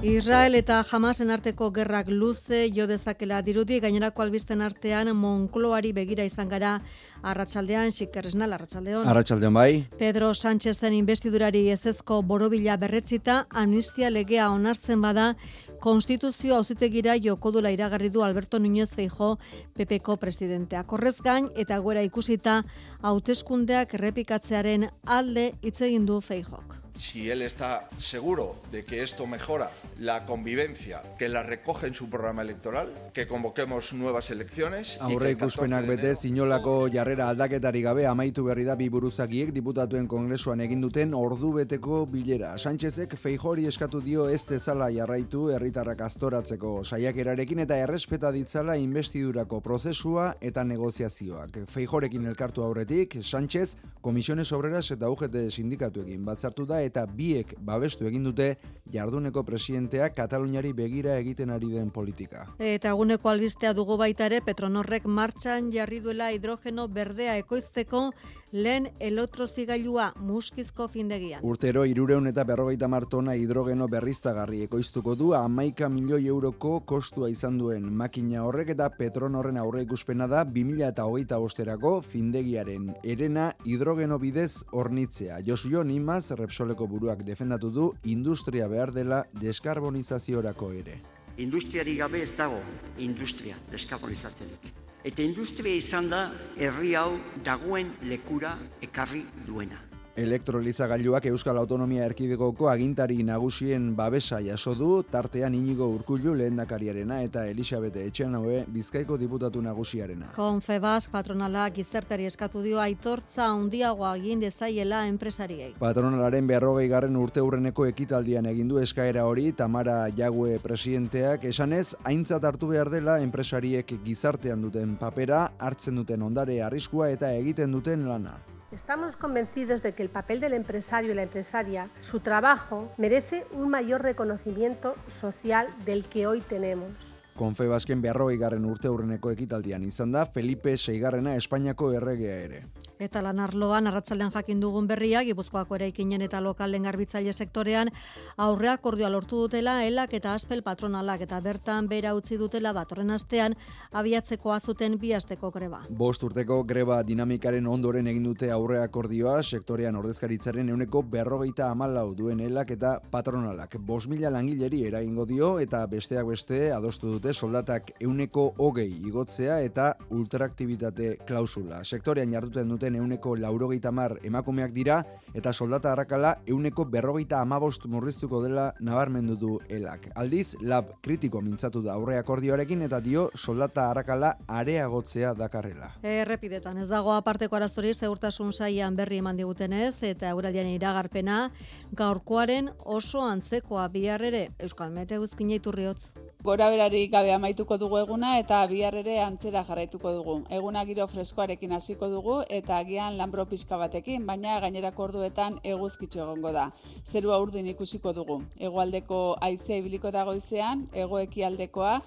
Israel eta Hamasen arteko gerrak luze jo dezakela dirudi gainerako albisten artean Moncloari begira izan gara Arratsaldean Xikerresnal Arratsaldeon. Arratsaldeon bai. Pedro Sánchezen investidurari ezezko borobila berretzita amnistia legea onartzen bada Konstituzio auzitegira jokodula iragarri du Alberto Núñez Feijo PPko presidentea. Korrez gain eta goera ikusita hauteskundeak errepikatzearen alde hitz egin du Feijok si él está seguro de que esto mejora la convivencia, que la recoge en su programa electoral, que convoquemos nuevas elecciones. Aurre ikuspenak bete, zinolako jarrera aldaketari gabe amaitu berri da bi buruzakiek diputatuen kongresuan egin duten ordu beteko bilera. Sánchezek feijori eskatu dio ez dezala jarraitu herritarrak astoratzeko saiakerarekin eta errespeta ditzala investidurako prozesua eta negoziazioak. Feijorekin elkartu aurretik, Sánchez Komisiones Obreras eta UGT sindikatuekin batzartu da eta biek babestu egin dute jarduneko presidentea Kataluniari begira egiten ari den politika. Eta eguneko albistea dugu baita ere Petronorrek martxan jarri duela hidrogeno berdea ekoizteko lehen elotrozigailua muskizko findegian. Urtero irureun eta berrogeita martona hidrogeno berriztagarri ekoiztuko du amaika milioi euroko kostua izan duen makina horrek eta Petronorren aurre ikuspena da 2000 eta hogeita osterako findegiaren erena hidrogeno bidez hornitzea. Josu Jo Nimaz, Repsoleko buruak defendatu du industria behar dela deskarbonizaziorako ere. Industriari gabe ez dago industria deskarbonizatzenik. Eta industria izan da herri hau dagoen lekura ekarri duena. Elektrolizagailuak Euskal Autonomia Erkidegoko agintari nagusien babesa jaso du, tartean inigo urkullu lehendakariarena eta Elisabete Etxenaue Bizkaiko diputatu nagusiarena. Konfebas patronalak gizertari eskatu dio aitortza handiagoa egin dezaiela enpresariei. Patronalaren beharrogei garren urte urreneko ekitaldian egindu eskaera hori Tamara Jague presidenteak esanez aintzat hartu behar dela enpresariek gizartean duten papera, hartzen duten ondare arriskua eta egiten duten lana. Estamos convencidos de que el papel del empresario y la empresaria, su trabajo, merece un mayor reconocimiento social del que hoy tenemos. Konfebasken beharrogei garren urte urreneko ekitaldian izan da Felipe Seigarrena Espainiako erregea ere. Eta lan arloan arratsaldean jakin dugun berria Gipuzkoako eraikinen eta lokalen garbitzaile sektorean aurre akordioa lortu dutela elak eta aspel patronalak eta bertan bera utzi dutela batorren astean abiatzeko zuten bi asteko greba. Bost urteko greba dinamikaren ondoren egin dute aurre akordioa sektorean ordezkaritzaren euneko berrogeita amalau duen elak eta patronalak. Bos mila langileri eragingo dio eta besteak beste adostu dute soldatak euneko hogei igotzea eta ultraaktibitate klausula. Sektorean jarduten duten euneko laurogeita mar emakumeak dira eta soldata harrakala euneko berrogeita amabost murriztuko dela nabarmendu du elak. Aldiz, lab kritiko mintzatu da aurre akordioarekin eta dio soldata harrakala areagotzea dakarrela. Errepidetan ez dago aparteko araztori segurtasun saian berri eman digutenez eta euraldian iragarpena gaurkoaren oso antzekoa bihar ere Euskal Mete guzkin iturriotz. Gora berari gabe amaituko dugu eguna eta bihar ere antzera jarraituko dugu. Eguna giro freskoarekin hasiko dugu eta agian lanbro pixka batekin, baina gainerako orduetan eguzkitxo egongo da. Zerua urdin ikusiko dugu. Hegoaldeko haizea ibiliko dago izean, egoekialdekoa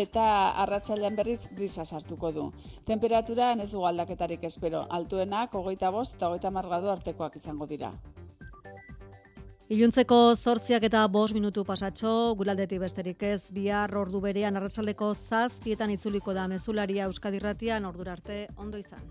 eta arratsalean berriz brisa sartuko du. Temperatura ez dugu aldaketarik espero. Altuenak, ogoita bost eta ogoita margadu artekoak izango dira. Iluntzeko zortziak eta bos minutu pasatxo, guraldetik besterik ez, bihar ordu berean arratsaleko zazpietan itzuliko da mezularia Euskadirratian ordurarte ondo izan.